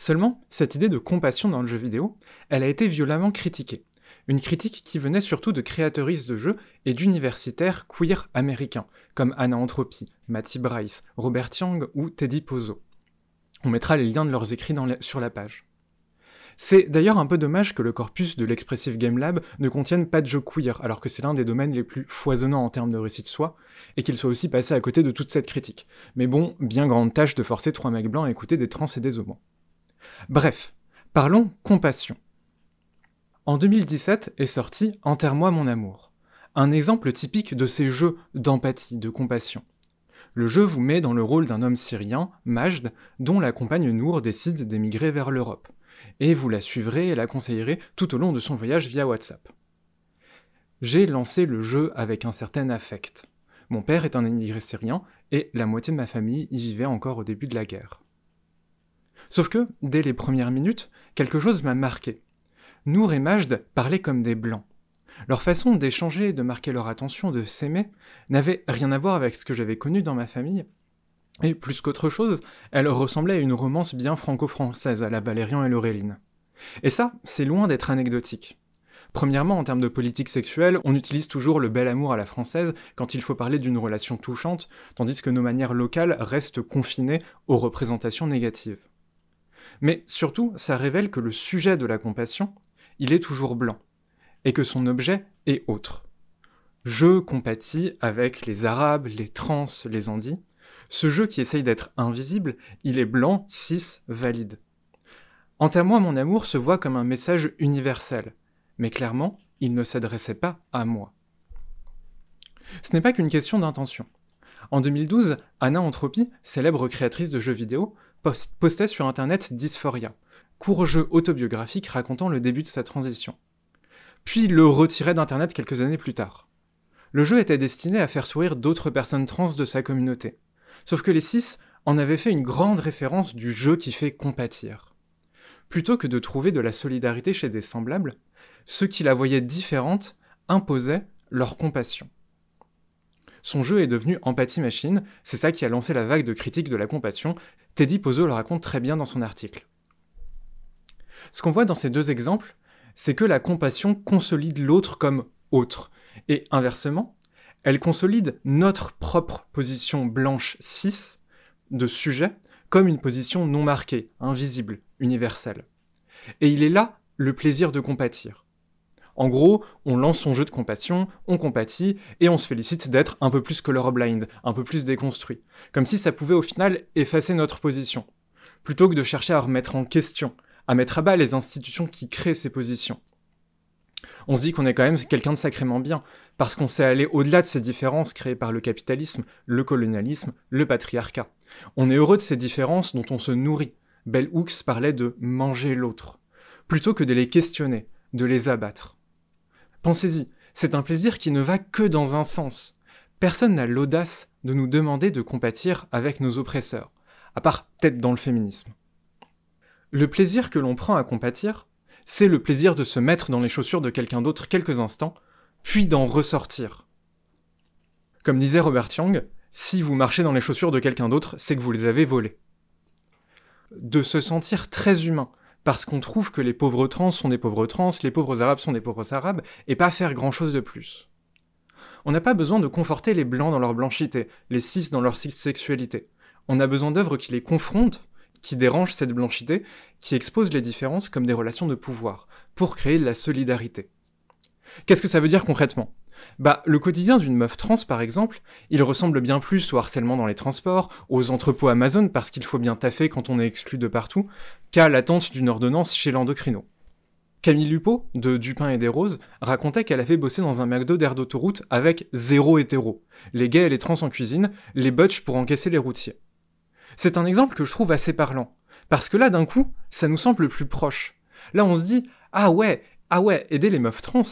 Seulement, cette idée de compassion dans le jeu vidéo, elle a été violemment critiquée. Une critique qui venait surtout de créateuristes de jeux et d'universitaires queer américains, comme Anna Entropy, Matty Bryce, Robert Young ou Teddy Pozzo. On mettra les liens de leurs écrits sur la page. C'est d'ailleurs un peu dommage que le corpus de l'Expressive Game Lab ne contienne pas de jeux queer, alors que c'est l'un des domaines les plus foisonnants en termes de récit de soi, et qu'il soit aussi passé à côté de toute cette critique. Mais bon, bien grande tâche de forcer trois mecs blancs à écouter des trans et des homos. Bref, parlons compassion. En 2017 est sorti Enterre-moi mon amour, un exemple typique de ces jeux d'empathie, de compassion. Le jeu vous met dans le rôle d'un homme syrien, Majd, dont la compagne Nour décide d'émigrer vers l'Europe, et vous la suivrez et la conseillerez tout au long de son voyage via WhatsApp. J'ai lancé le jeu avec un certain affect. Mon père est un immigré syrien, et la moitié de ma famille y vivait encore au début de la guerre. Sauf que, dès les premières minutes, quelque chose m'a marqué. Nour et Majd parlaient comme des blancs. Leur façon d'échanger, de marquer leur attention, de s'aimer, n'avait rien à voir avec ce que j'avais connu dans ma famille. Et plus qu'autre chose, elle ressemblait à une romance bien franco-française à la Valérian et Laureline. Et ça, c'est loin d'être anecdotique. Premièrement, en termes de politique sexuelle, on utilise toujours le bel amour à la française quand il faut parler d'une relation touchante, tandis que nos manières locales restent confinées aux représentations négatives. Mais surtout, ça révèle que le sujet de la compassion, il est toujours blanc, et que son objet est autre. Je compatis avec les Arabes, les Trans, les Andis. Ce jeu qui essaye d'être invisible, il est blanc, cis, valide. Quant à moi, mon amour se voit comme un message universel, mais clairement, il ne s'adressait pas à moi. Ce n'est pas qu'une question d'intention. En 2012, Anna Entropy, célèbre créatrice de jeux vidéo, postait sur internet Dysphoria, court jeu autobiographique racontant le début de sa transition. Puis le retirait d'internet quelques années plus tard. Le jeu était destiné à faire sourire d'autres personnes trans de sa communauté. Sauf que les six en avaient fait une grande référence du jeu qui fait compatir. Plutôt que de trouver de la solidarité chez des semblables, ceux qui la voyaient différente imposaient leur compassion. Son jeu est devenu Empathie Machine, c'est ça qui a lancé la vague de critiques de la compassion, Teddy Pozo le raconte très bien dans son article. Ce qu'on voit dans ces deux exemples, c'est que la compassion consolide l'autre comme autre, et inversement, elle consolide notre propre position blanche cis de sujet comme une position non marquée, invisible, universelle. Et il est là le plaisir de compatir. En gros, on lance son jeu de compassion, on compatit, et on se félicite d'être un peu plus colorblind, un peu plus déconstruit. Comme si ça pouvait au final effacer notre position. Plutôt que de chercher à remettre en question, à mettre à bas les institutions qui créent ces positions. On se dit qu'on est quand même quelqu'un de sacrément bien, parce qu'on sait aller au-delà de ces différences créées par le capitalisme, le colonialisme, le patriarcat. On est heureux de ces différences dont on se nourrit. Bell Hooks parlait de manger l'autre, plutôt que de les questionner, de les abattre. Pensez-y, c'est un plaisir qui ne va que dans un sens. Personne n'a l'audace de nous demander de compatir avec nos oppresseurs, à part peut-être dans le féminisme. Le plaisir que l'on prend à compatir, c'est le plaisir de se mettre dans les chaussures de quelqu'un d'autre quelques instants, puis d'en ressortir. Comme disait Robert Young, si vous marchez dans les chaussures de quelqu'un d'autre, c'est que vous les avez volées. De se sentir très humain, parce qu'on trouve que les pauvres trans sont des pauvres trans, les pauvres arabes sont des pauvres arabes, et pas faire grand-chose de plus. On n'a pas besoin de conforter les blancs dans leur blanchité, les cis dans leur cis-sexualité. On a besoin d'œuvres qui les confrontent, qui dérangent cette blanchité, qui exposent les différences comme des relations de pouvoir, pour créer de la solidarité. Qu'est-ce que ça veut dire concrètement? Bah, le quotidien d'une meuf trans, par exemple, il ressemble bien plus au harcèlement dans les transports, aux entrepôts Amazon parce qu'il faut bien taffer quand on est exclu de partout, qu'à l'attente d'une ordonnance chez l'endocrino. Camille Lupo, de Dupin et des Roses, racontait qu'elle avait bossé dans un McDo d'air d'autoroute avec zéro hétéro. Les gays et les trans en cuisine, les butch pour encaisser les routiers. C'est un exemple que je trouve assez parlant. Parce que là, d'un coup, ça nous semble plus proche. Là, on se dit, ah ouais, ah ouais, aider les meufs trans,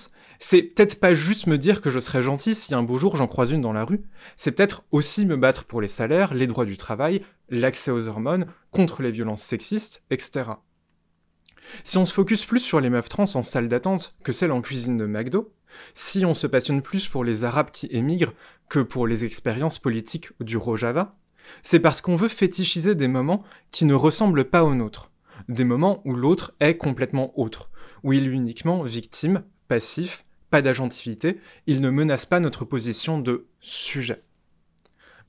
c'est peut-être pas juste me dire que je serais gentil si un beau jour j'en croise une dans la rue, c'est peut-être aussi me battre pour les salaires, les droits du travail, l'accès aux hormones, contre les violences sexistes, etc. Si on se focus plus sur les meufs trans en salle d'attente que celles en cuisine de McDo, si on se passionne plus pour les Arabes qui émigrent que pour les expériences politiques du Rojava, c'est parce qu'on veut fétichiser des moments qui ne ressemblent pas aux nôtres, des moments où l'autre est complètement autre, où il est uniquement victime, passif, pas d'agentivité, il ne menace pas notre position de sujet.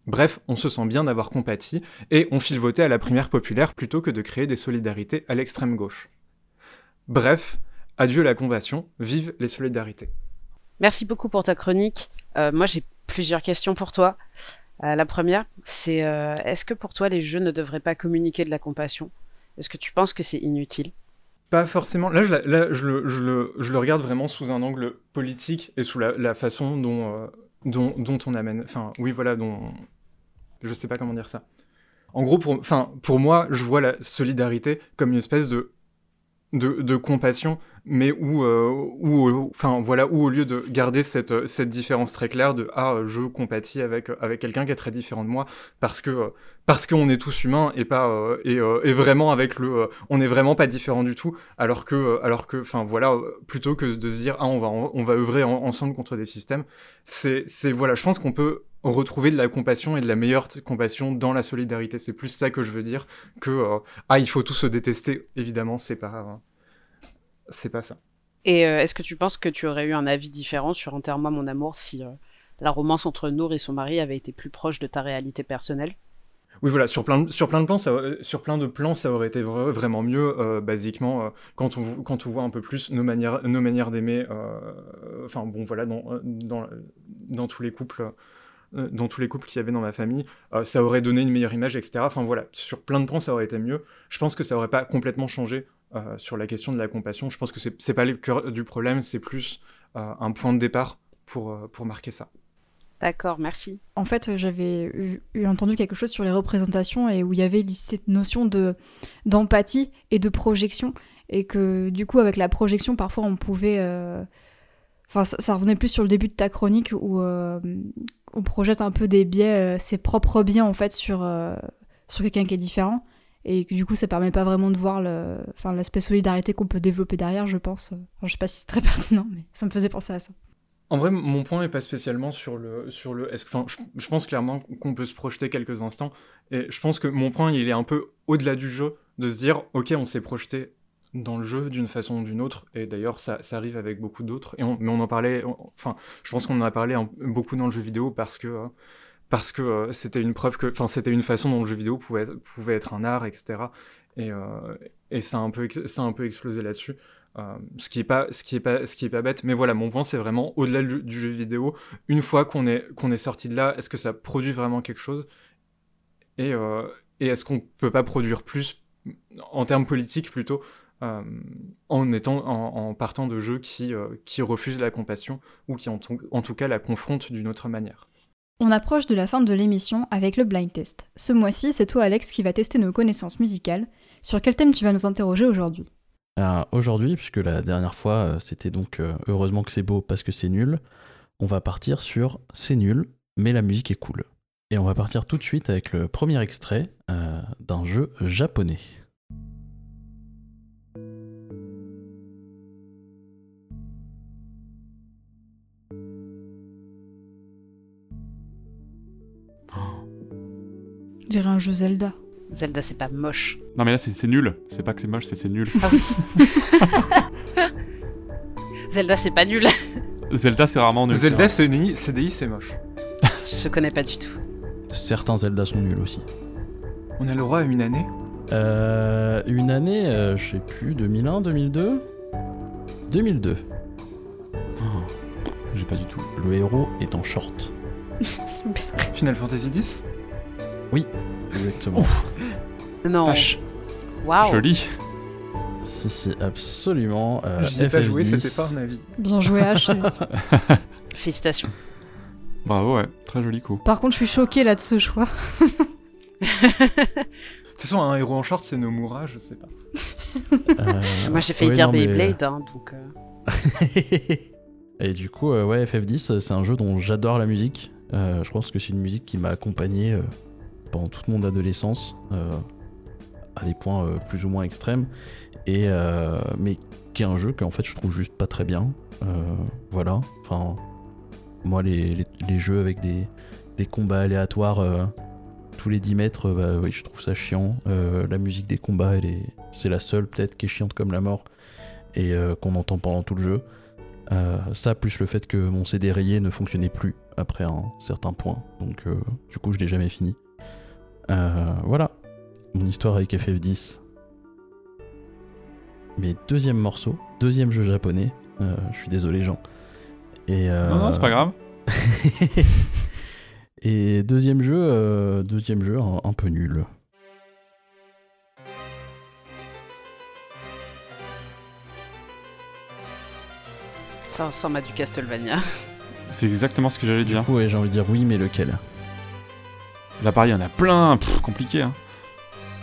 Bref, on se sent bien d'avoir compati, et on file voter à la primaire populaire plutôt que de créer des solidarités à l'extrême gauche. Bref, adieu la convention, vive les solidarités. Merci beaucoup pour ta chronique. Euh, moi j'ai plusieurs questions pour toi. Euh, la première, c'est euh, est-ce que pour toi les jeux ne devraient pas communiquer de la compassion? Est-ce que tu penses que c'est inutile? Pas forcément. Là, je, le, je, le, je, le, regarde vraiment sous un angle politique et sous la, la façon dont, euh, dont, dont, on amène. Enfin, oui, voilà, dont. Je sais pas comment dire ça. En gros, pour, enfin, pour moi, je vois la solidarité comme une espèce de de, de compassion, mais où, euh, où, enfin voilà, où au lieu de garder cette, cette différence très claire de ah je compatis avec avec quelqu'un qui est très différent de moi parce que parce qu'on est tous humains et pas euh, et, euh, et, vraiment avec le on n'est vraiment pas différent du tout alors que alors que enfin voilà plutôt que de se dire ah on va on va œuvrer ensemble contre des systèmes c'est c'est voilà je pense qu'on peut retrouver de la compassion et de la meilleure compassion dans la solidarité. C'est plus ça que je veux dire que ah il faut tous se détester. Évidemment c'est pas c'est pas ça. Et euh, est-ce que tu penses que tu aurais eu un avis différent sur Enterre-moi mon amour si euh, la romance entre Nour et son mari avait été plus proche de ta réalité personnelle? Oui, voilà, sur plein, de, sur plein de plans, ça, sur plein de plans, ça aurait été vraiment mieux, euh, basiquement, quand, on, quand on voit un peu plus nos manières, nos manières d'aimer, enfin bon, voilà, dans, dans, dans tous les couples, dans tous les couples qu'il y avait dans ma famille, ça aurait donné une meilleure image, etc. Enfin voilà, sur plein de plans, ça aurait été mieux. Je pense que ça aurait pas complètement changé euh, sur la question de la compassion. Je pense que c'est pas le cœur du problème, c'est plus euh, un point de départ pour, euh, pour marquer ça. D'accord, merci. En fait, j'avais eu, entendu quelque chose sur les représentations et où il y avait cette notion de d'empathie et de projection et que du coup avec la projection parfois on pouvait enfin ça, revenait plus sur le début de ta chronique où on projette un peu des biais ses propres biens en fait sur sur quelqu'un qui est différent et du coup ça permet pas vraiment de voir l'aspect solidarité qu'on peut développer derrière, je pense. Je sais pas si c'est très <laughs> pertinent, mais ça me faisait penser à ça. En vrai, mon point n'est pas spécialement sur le, sur le, enfin, je, pense clairement qu'on peut se projeter quelques instants, et je pense que mon point il est un peu au-delà du jeu, de se dire, ok, on s'est projeté dans le jeu d'une façon ou d'une autre, et d'ailleurs ça, arrive avec beaucoup d'autres, mais on en parlait, enfin, je pense qu'on en a parlé beaucoup dans le jeu vidéo parce que euh, parce que euh, c'était une preuve que, enfin, c'était une façon dont le jeu vidéo pouvait être, pouvait être un art, etc. Et, euh, et ça a un peu, ça un peu explosé là-dessus. Ce qui est pas, ce qui est pas, ce qui est pas bête. Mais voilà, mon point, c'est vraiment au-delà du, jeu vidéo. Une fois qu'on est, qu'on est sorti de là, est-ce que ça produit vraiment quelque chose? Et, et est-ce qu'on peut pas produire plus en termes politiques plutôt en étant, en, partant de jeux qui, qui refusent la compassion ou qui en, en tout cas la confrontent d'une autre manière. On approche de la fin de l'émission avec le blind test. Ce mois-ci, c'est toi Alex qui va tester nos connaissances musicales. Sur quel thème tu vas nous interroger aujourd'hui? Aujourd'hui, puisque la dernière fois euh, c'était donc euh, heureusement que c'est beau parce que c'est nul, on va partir sur c'est nul, mais la musique est cool. Et on va partir tout de suite avec le premier extrait euh, d'un jeu japonais. Dirais un jeu Zelda. Zelda, c'est pas moche. Non, mais là, c'est nul. C'est pas que c'est moche, c'est c'est nul. Ah oui. <laughs> Zelda, c'est pas nul. Zelda, c'est rarement nul. Zelda, CDI, CDI c'est moche. Je connais pas du tout. Certains Zelda sont nuls aussi. On a le droit à une année? Euh, Une année, euh, je sais plus, 2001, 2002 2002. J'ai pas du tout. Le héros est en short. <laughs> Super. Final Fantasy X oui, exactement. Ouf. Non. Vache. Waouh. Joli. Si, si, absolument. Euh, J'y ai pas joué, c'était pas un avis. Bien joué, H. <laughs> Félicitations. Bravo, ouais, très joli coup. Par contre, je suis choquée là de ce choix. <laughs> de toute façon, un héros en short, c'est Nomura, je sais pas. Euh, Moi, j'ai failli dire Beyblade, hein, donc. Euh. <laughs> Et du coup, euh, ouais, FF10, c'est un jeu dont j'adore la musique. je pense que c'est une musique qui m'a accompagné pendant toute mon adolescence, euh, à des points euh, plus ou moins extrêmes, et, euh, mais qui est un jeu qu'en fait je trouve juste pas très bien. voilà, enfin, moi les, les, jeux avec des, des combats aléatoires tous les 10 mètres, bah oui, je trouve ça chiant. la musique des combats, elle est, c'est la seule peut-être qui est chiante comme la mort et qu'on entend pendant tout le jeu. ça, plus le fait que mon CD rayé ne fonctionnait plus après un certain point. Donc, du coup, je l'ai jamais fini. Euh, voilà, mon histoire avec FF10. Mais deuxième morceau, deuxième jeu japonais. Euh, je suis désolé, Jean. Et, euh, Non, non, c'est pas grave. <laughs> Et deuxième jeu, deuxième jeu un, peu nul. Ça ressemble à du Castlevania. C'est exactement ce que j'allais dire. Ouais, j'ai envie de dire oui, mais lequel? Là, pareil, il y en a plein, compliqué. Hein.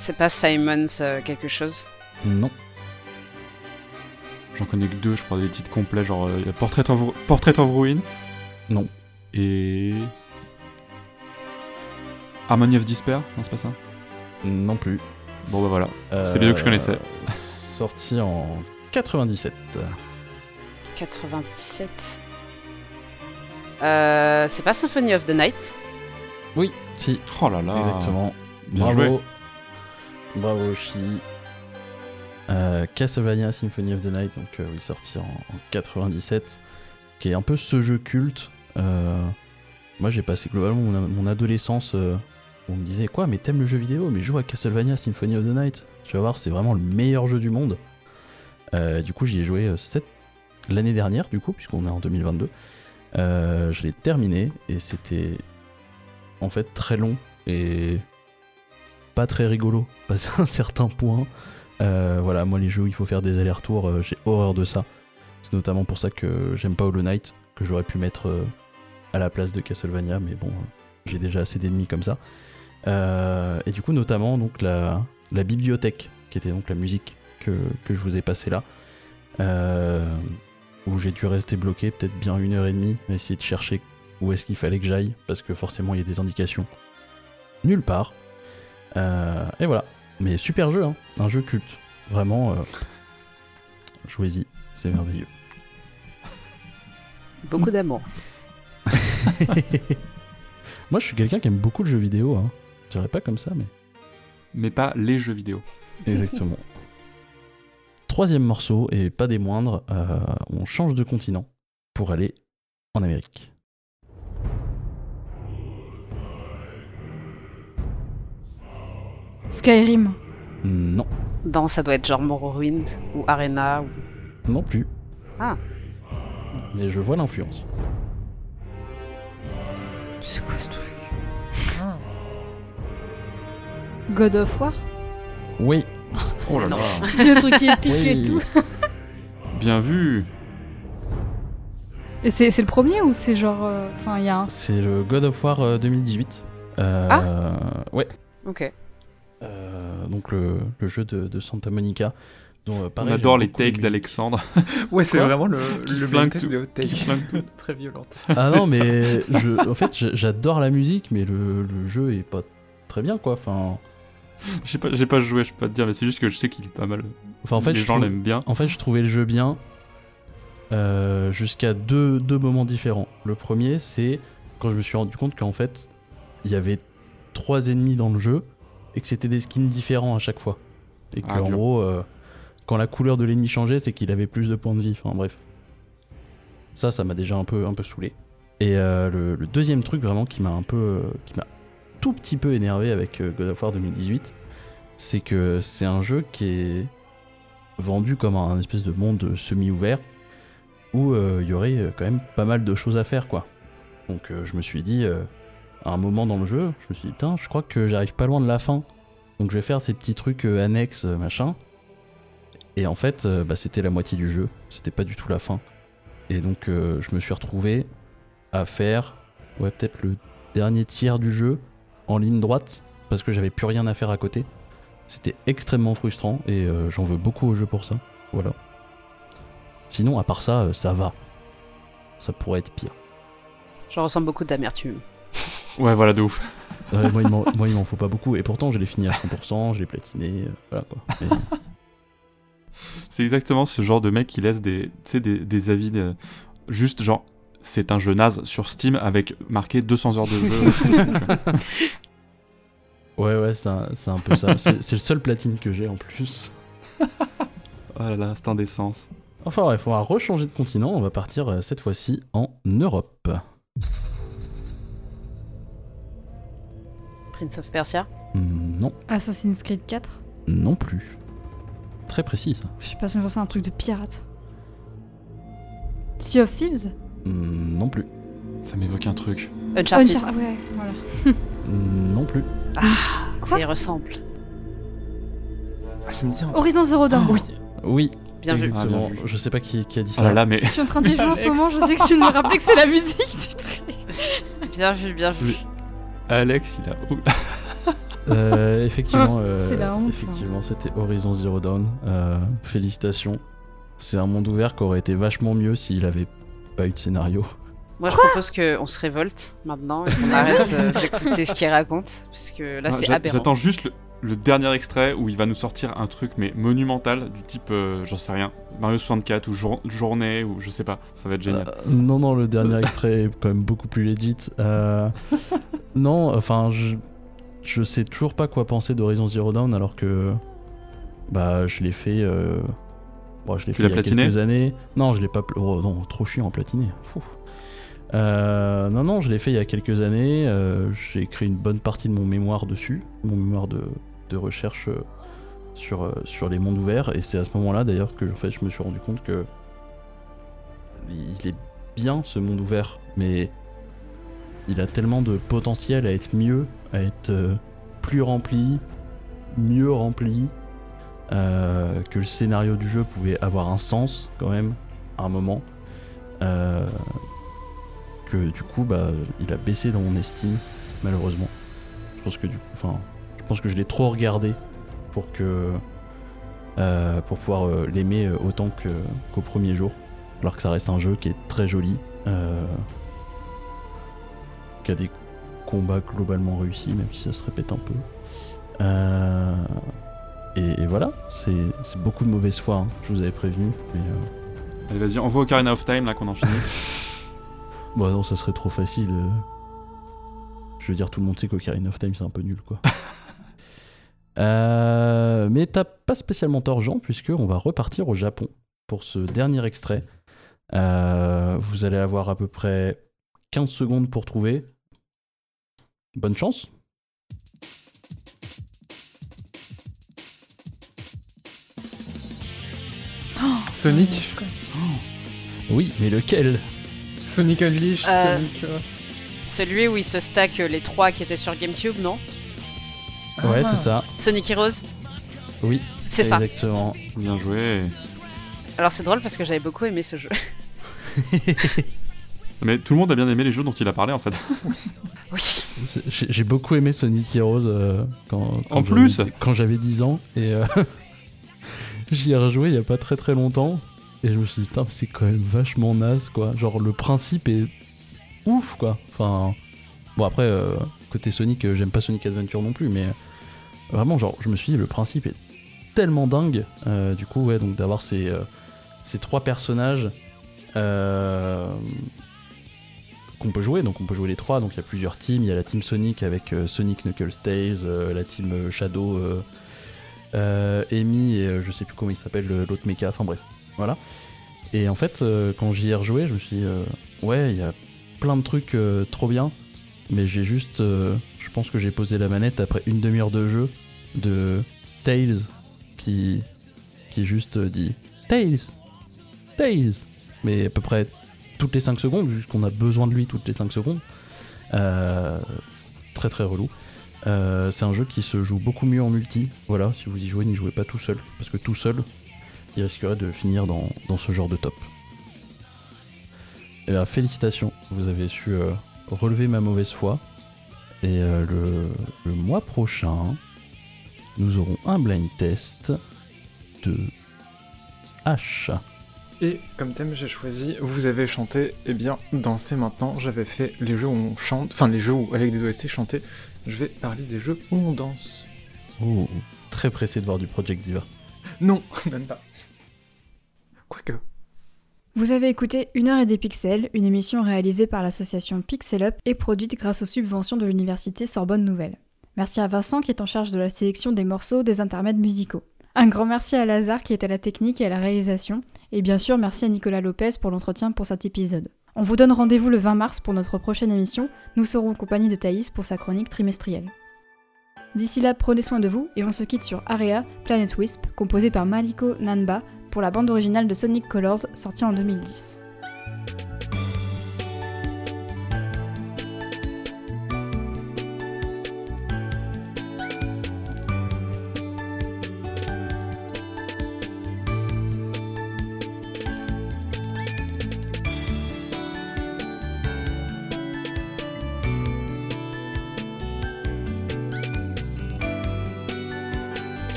C'est pas Simons euh, quelque chose Non. J'en connais que deux, je crois, des titres complets, genre euh, Portrait, of, Portrait of Ruin. Non. Et. Harmony of Despair Non, c'est pas ça? Non plus. Bon, bah voilà. C'est les deux que je connaissais. Euh, <laughs> Sorti en 97. 97. Euh, c'est pas Symphony of the Night? Oui, Oh là là. Exactement. Bien Bravo. joué. Bravo, Chi. Euh, Castlevania Symphony of the Night, donc euh, oui, sorti en, en 97, qui est un peu ce jeu culte. Euh, moi, j'ai passé globalement mon, mon adolescence. euh, où on me disait quoi, mais t'aimes le jeu vidéo, mais joue à Castlevania Symphony of the Night. Tu vas voir, c'est vraiment le meilleur jeu du monde. Euh, du coup, j'y ai joué euh, l'année dernière, du coup, puisqu'on est en 2022. Euh, je l'ai terminé et c'était en fait très long et pas très rigolo passé un certain point. Euh, voilà, moi les jeux où il faut faire des allers-retours, euh, j'ai horreur de ça. C'est notamment pour ça que j'aime pas Hollow Knight, que j'aurais pu mettre euh, à la place de Castlevania, mais bon, j'ai déjà assez d'ennemis comme ça. Et du coup, notamment donc la, bibliothèque, qui était donc la musique que, que je vous ai passée là, où j'ai dû rester bloqué peut-être bien une heure et demie, essayer de chercher où est-ce qu'il fallait que j'aille, parce que forcément il y a des indications nulle part. Euh, et voilà. Mais super jeu, hein. un jeu culte. Vraiment, euh, <laughs> jouez-y, c'est merveilleux. Beaucoup d'amour. <laughs> Moi, je suis quelqu'un qui aime beaucoup le jeu vidéo. Hein. Je dirais pas comme ça, mais. Mais pas les jeux vidéo. <laughs> Exactement. Troisième morceau, et pas des moindres, euh, on change de continent pour aller en Amérique. Skyrim. Non, Dans, ça doit être genre Morrowind ou Arena ou... non plus. Ah. Mais je vois l'influence. C'est quoi ce truc? God of War? Oui. Oh là là. <laughs> Des trucs épiques et Oui. tout. <laughs> Bien vu. Et c'est c'est le premier ou c'est genre. euh, Enfin, il y a un. C'est le God of War euh, 2018. Euh, Ah. Ouais. Ok. Euh, donc le, le jeu de, de Santa Monica. Dont, euh, On pareil, adore j'aime les takes d'Alexandre. <laughs> Ouais, c'est vraiment le, le flingue tout. <laughs> Très violente. Ah non, mais je, en fait, j'a- j'adore la musique, mais le, le jeu est pas très bien, quoi. Enfin, J'ai pas, j'ai pas joué, je peux pas te dire, mais c'est juste que je sais qu'il est pas mal. enfin en fait, les je gens l'aiment bien. En fait, je trouvais le jeu bien euh, jusqu'à deux, deux moments différents. Le premier, c'est quand je me suis rendu compte qu'en fait, il y avait trois ennemis dans le jeu et que c'était des skins différents à chaque fois. Et Ah, qu'en dur. gros, euh, quand la couleur de l'ennemi changeait, c'est qu'il avait plus de points de vie. Enfin bref. Ça, ça m'a déjà un peu, un peu saoulé. Et euh, le, le deuxième truc vraiment qui m'a un peu, euh, qui m'a tout petit peu énervé avec God of War 2018, c'est que c'est un jeu qui est vendu comme un espèce de monde semi-ouvert où il y aurait quand même pas mal de choses à faire quoi. Donc je me suis dit à un moment dans le jeu, je me suis dit je crois que j'arrive pas loin de la fin. Donc je vais faire ces petits trucs euh, annexes euh, machin. Et en fait, euh, bah, c'était la moitié du jeu, c'était pas du tout la fin. Et donc je me suis retrouvé à faire ouais peut-être le dernier tiers du jeu en ligne droite parce que j'avais plus rien à faire à côté. C'était extrêmement frustrant et j'en veux beaucoup au jeu pour ça. Voilà. Sinon, à part ça, ça va. Ça pourrait être pire. Je ressens beaucoup d'amertume. Ouais, voilà, de ouf. Ouais, moi, il m'en- faut pas beaucoup. Et pourtant, je l'ai fini à 100%, je l'ai platiné. euh, voilà quoi. Mais- C'est exactement ce genre de mec qui laisse des, des, des avis de- juste genre c'est un jeu naze sur Steam avec marqué 200 heures de jeu. <laughs> ouais, ouais, c'est un, c'est un peu ça. C'est c'est le seul platine que j'ai en plus. oh là là, c'est indécence. Enfin bref, on va rechanger de continent. On va partir euh, cette fois-ci en Europe. Prince of Persia Hmm, Non, Assassin's Creed 4 non plus. Très précis ça. Je sais pas si on c'est un truc de pirate. Sea of Thieves Hmm, non plus. Ça m'évoque un truc. Uncharted Unchar- ah ouais, voilà. Hmm, non plus. Ça y ressemble. Ah, ça me dit un truc. Horizon Zero Dawn. Oui. Oui. Bien vu. Ah, bien vu. Je sais pas qui, qui a dit Oh ça. là là, mais Je suis en train d'y jouer en ce moment, je sais que de me rappeler que c'est la musique du <laughs> truc. Bien vu, bien vu. Alex, il a. <laughs> Euh, effectivement, euh, C'est la honte, effectivement, c'était Horizon Zero Dawn. Euh, félicitations. c'est un monde ouvert qui aurait été vachement mieux s'il avait pas eu de scénario. Moi, je propose qu'on se révolte maintenant et qu'on arrête euh, <laughs> d'écouter ce qu'il raconte, parce que là, c'est aberrant. J'attends juste le, le dernier extrait où il va nous sortir un truc mais monumental du type, euh, j'en sais rien, Mario 64 ou Jour- Journée ou je sais pas. Ça va être génial. Euh, non, non, le dernier extrait est quand même beaucoup plus legit. Euh, non, enfin, je, je sais toujours pas quoi penser d'Horizon Zero Dawn alors que bah je l'ai fait. bon, je l'ai fait il y a platiné quelques années. Non, je l'ai pas. Oh non, trop chiant platiner. Fou. Euh, non, non, je l'ai fait il y a quelques années. euh, J'ai écrit une bonne partie de mon mémoire dessus, mon mémoire de, recherche euh, sur, euh, sur les mondes ouverts. Et c'est à ce moment-là d'ailleurs que en fait, je me suis rendu compte que il est bien ce monde ouvert, mais il a tellement de potentiel à être mieux, à être plus rempli, mieux rempli, que le scénario du jeu pouvait avoir un sens quand même à un moment. Que du coup, bah, il a baissé dans mon estime, malheureusement. Je pense que du enfin, je pense que je l'ai trop regardé pour que euh, pour pouvoir euh, l'aimer euh, autant que- qu'au premier jour. Alors que ça reste un jeu qui est très joli, euh, qui a des combats globalement réussis, même si ça se répète un peu. Et, et voilà, c'est c'est beaucoup de mauvaise foi, hein, je vous avais prévenu. Mais, euh, Allez, vas-y, envoie Ocarina of Time là qu'on en finisse. <laughs> Bon, non, ça serait trop facile. euh. Je veux dire, tout le monde sait qu'Ocarina of Time, c'est un peu nul, quoi. <laughs> Euh, mais t'as pas spécialement tort, Jean, puisque on va repartir au Japon pour ce dernier extrait. Euh, vous allez avoir à peu près 15 secondes pour trouver. Bonne chance. Sonic Oui, mais lequel? Sonic Unleashed, Euh, Sonic. euh, Celui où il se stack les trois qui étaient sur GameCube, non Ouais, c'est ça. Sonic Heroes Oui. C'est ça. Exactement. Bien joué. Alors c'est drôle parce que j'avais beaucoup aimé ce jeu. <laughs> Mais tout le monde a bien aimé les jeux dont il a parlé en fait. <laughs> oui. J'ai beaucoup aimé Sonic Heroes euh, quand, quand En j'avais- plus Quand j'avais 10 ans. Et euh, <laughs> j'y ai rejoué il y a pas très très longtemps. Et je me suis dit, putain, c'est quand même vachement naze quoi. Genre, le principe est ouf quoi. Enfin, bon, après, euh, côté Sonic, euh, j'aime pas Sonic Adventure non plus, mais euh, vraiment, genre, je me suis dit, le principe est tellement dingue. Euh, du coup, ouais, donc d'avoir ces, euh, ces trois personnages. qu'on peut jouer. Donc on peut jouer les trois. Donc il y a plusieurs teams. Il y a la team Sonic avec Sonic Knuckles Tails, euh, la team Shadow, euh, Amy et je sais plus comment il s'appelle l'autre mecha. Enfin bref, voilà. Et en fait, euh, quand j'y ai rejoué, je me suis dit, euh, ouais, il y a plein de trucs euh, trop bien. Mais j'ai juste, je pense que j'ai posé la manette après une demi-heure de jeu de Tails qui, qui juste dit Tails, Tails, mais à peu près toutes les 5 secondes, vu qu'on a besoin de lui toutes les 5 secondes. Très très relou. C'est un jeu qui se joue beaucoup mieux en multi. Voilà, si vous y jouez, n'y jouez pas tout seul. Parce que tout seul, il risquerait de finir dans, dans ce genre de top. Et bien, félicitations, vous avez su euh, relever ma mauvaise foi. Et euh, le, le mois prochain, nous aurons un blind test de H. Et comme thème, j'ai choisi, vous avez chanté, eh bien, dansez maintenant. J'avais fait les jeux où on chante, enfin les jeux où, avec des OST chantés. Je vais parler des jeux où on danse. Oh, très pressé de voir du Project Diva. Non, <laughs> même pas. Quoique. Vous avez écouté Une heure et des pixels, une émission réalisée par l'association Pixel Up et produite grâce aux subventions de l'université Sorbonne Nouvelle. Merci à Vincent qui est en charge de la sélection des morceaux des intermèdes musicaux. Un grand merci à Lazare qui est à la technique et à la réalisation. Et bien sûr, merci à Nicolas Lopez pour l'entretien pour cet épisode. On vous donne rendez-vous le 20 mars pour notre prochaine émission. Nous serons en compagnie de Thaïs pour sa chronique trimestrielle. D'ici là, prenez soin de vous et on se quitte sur Area, Planet Wisp, composé par Maliko Nanba pour la bande originale de Sonic Colors sortie en 2010.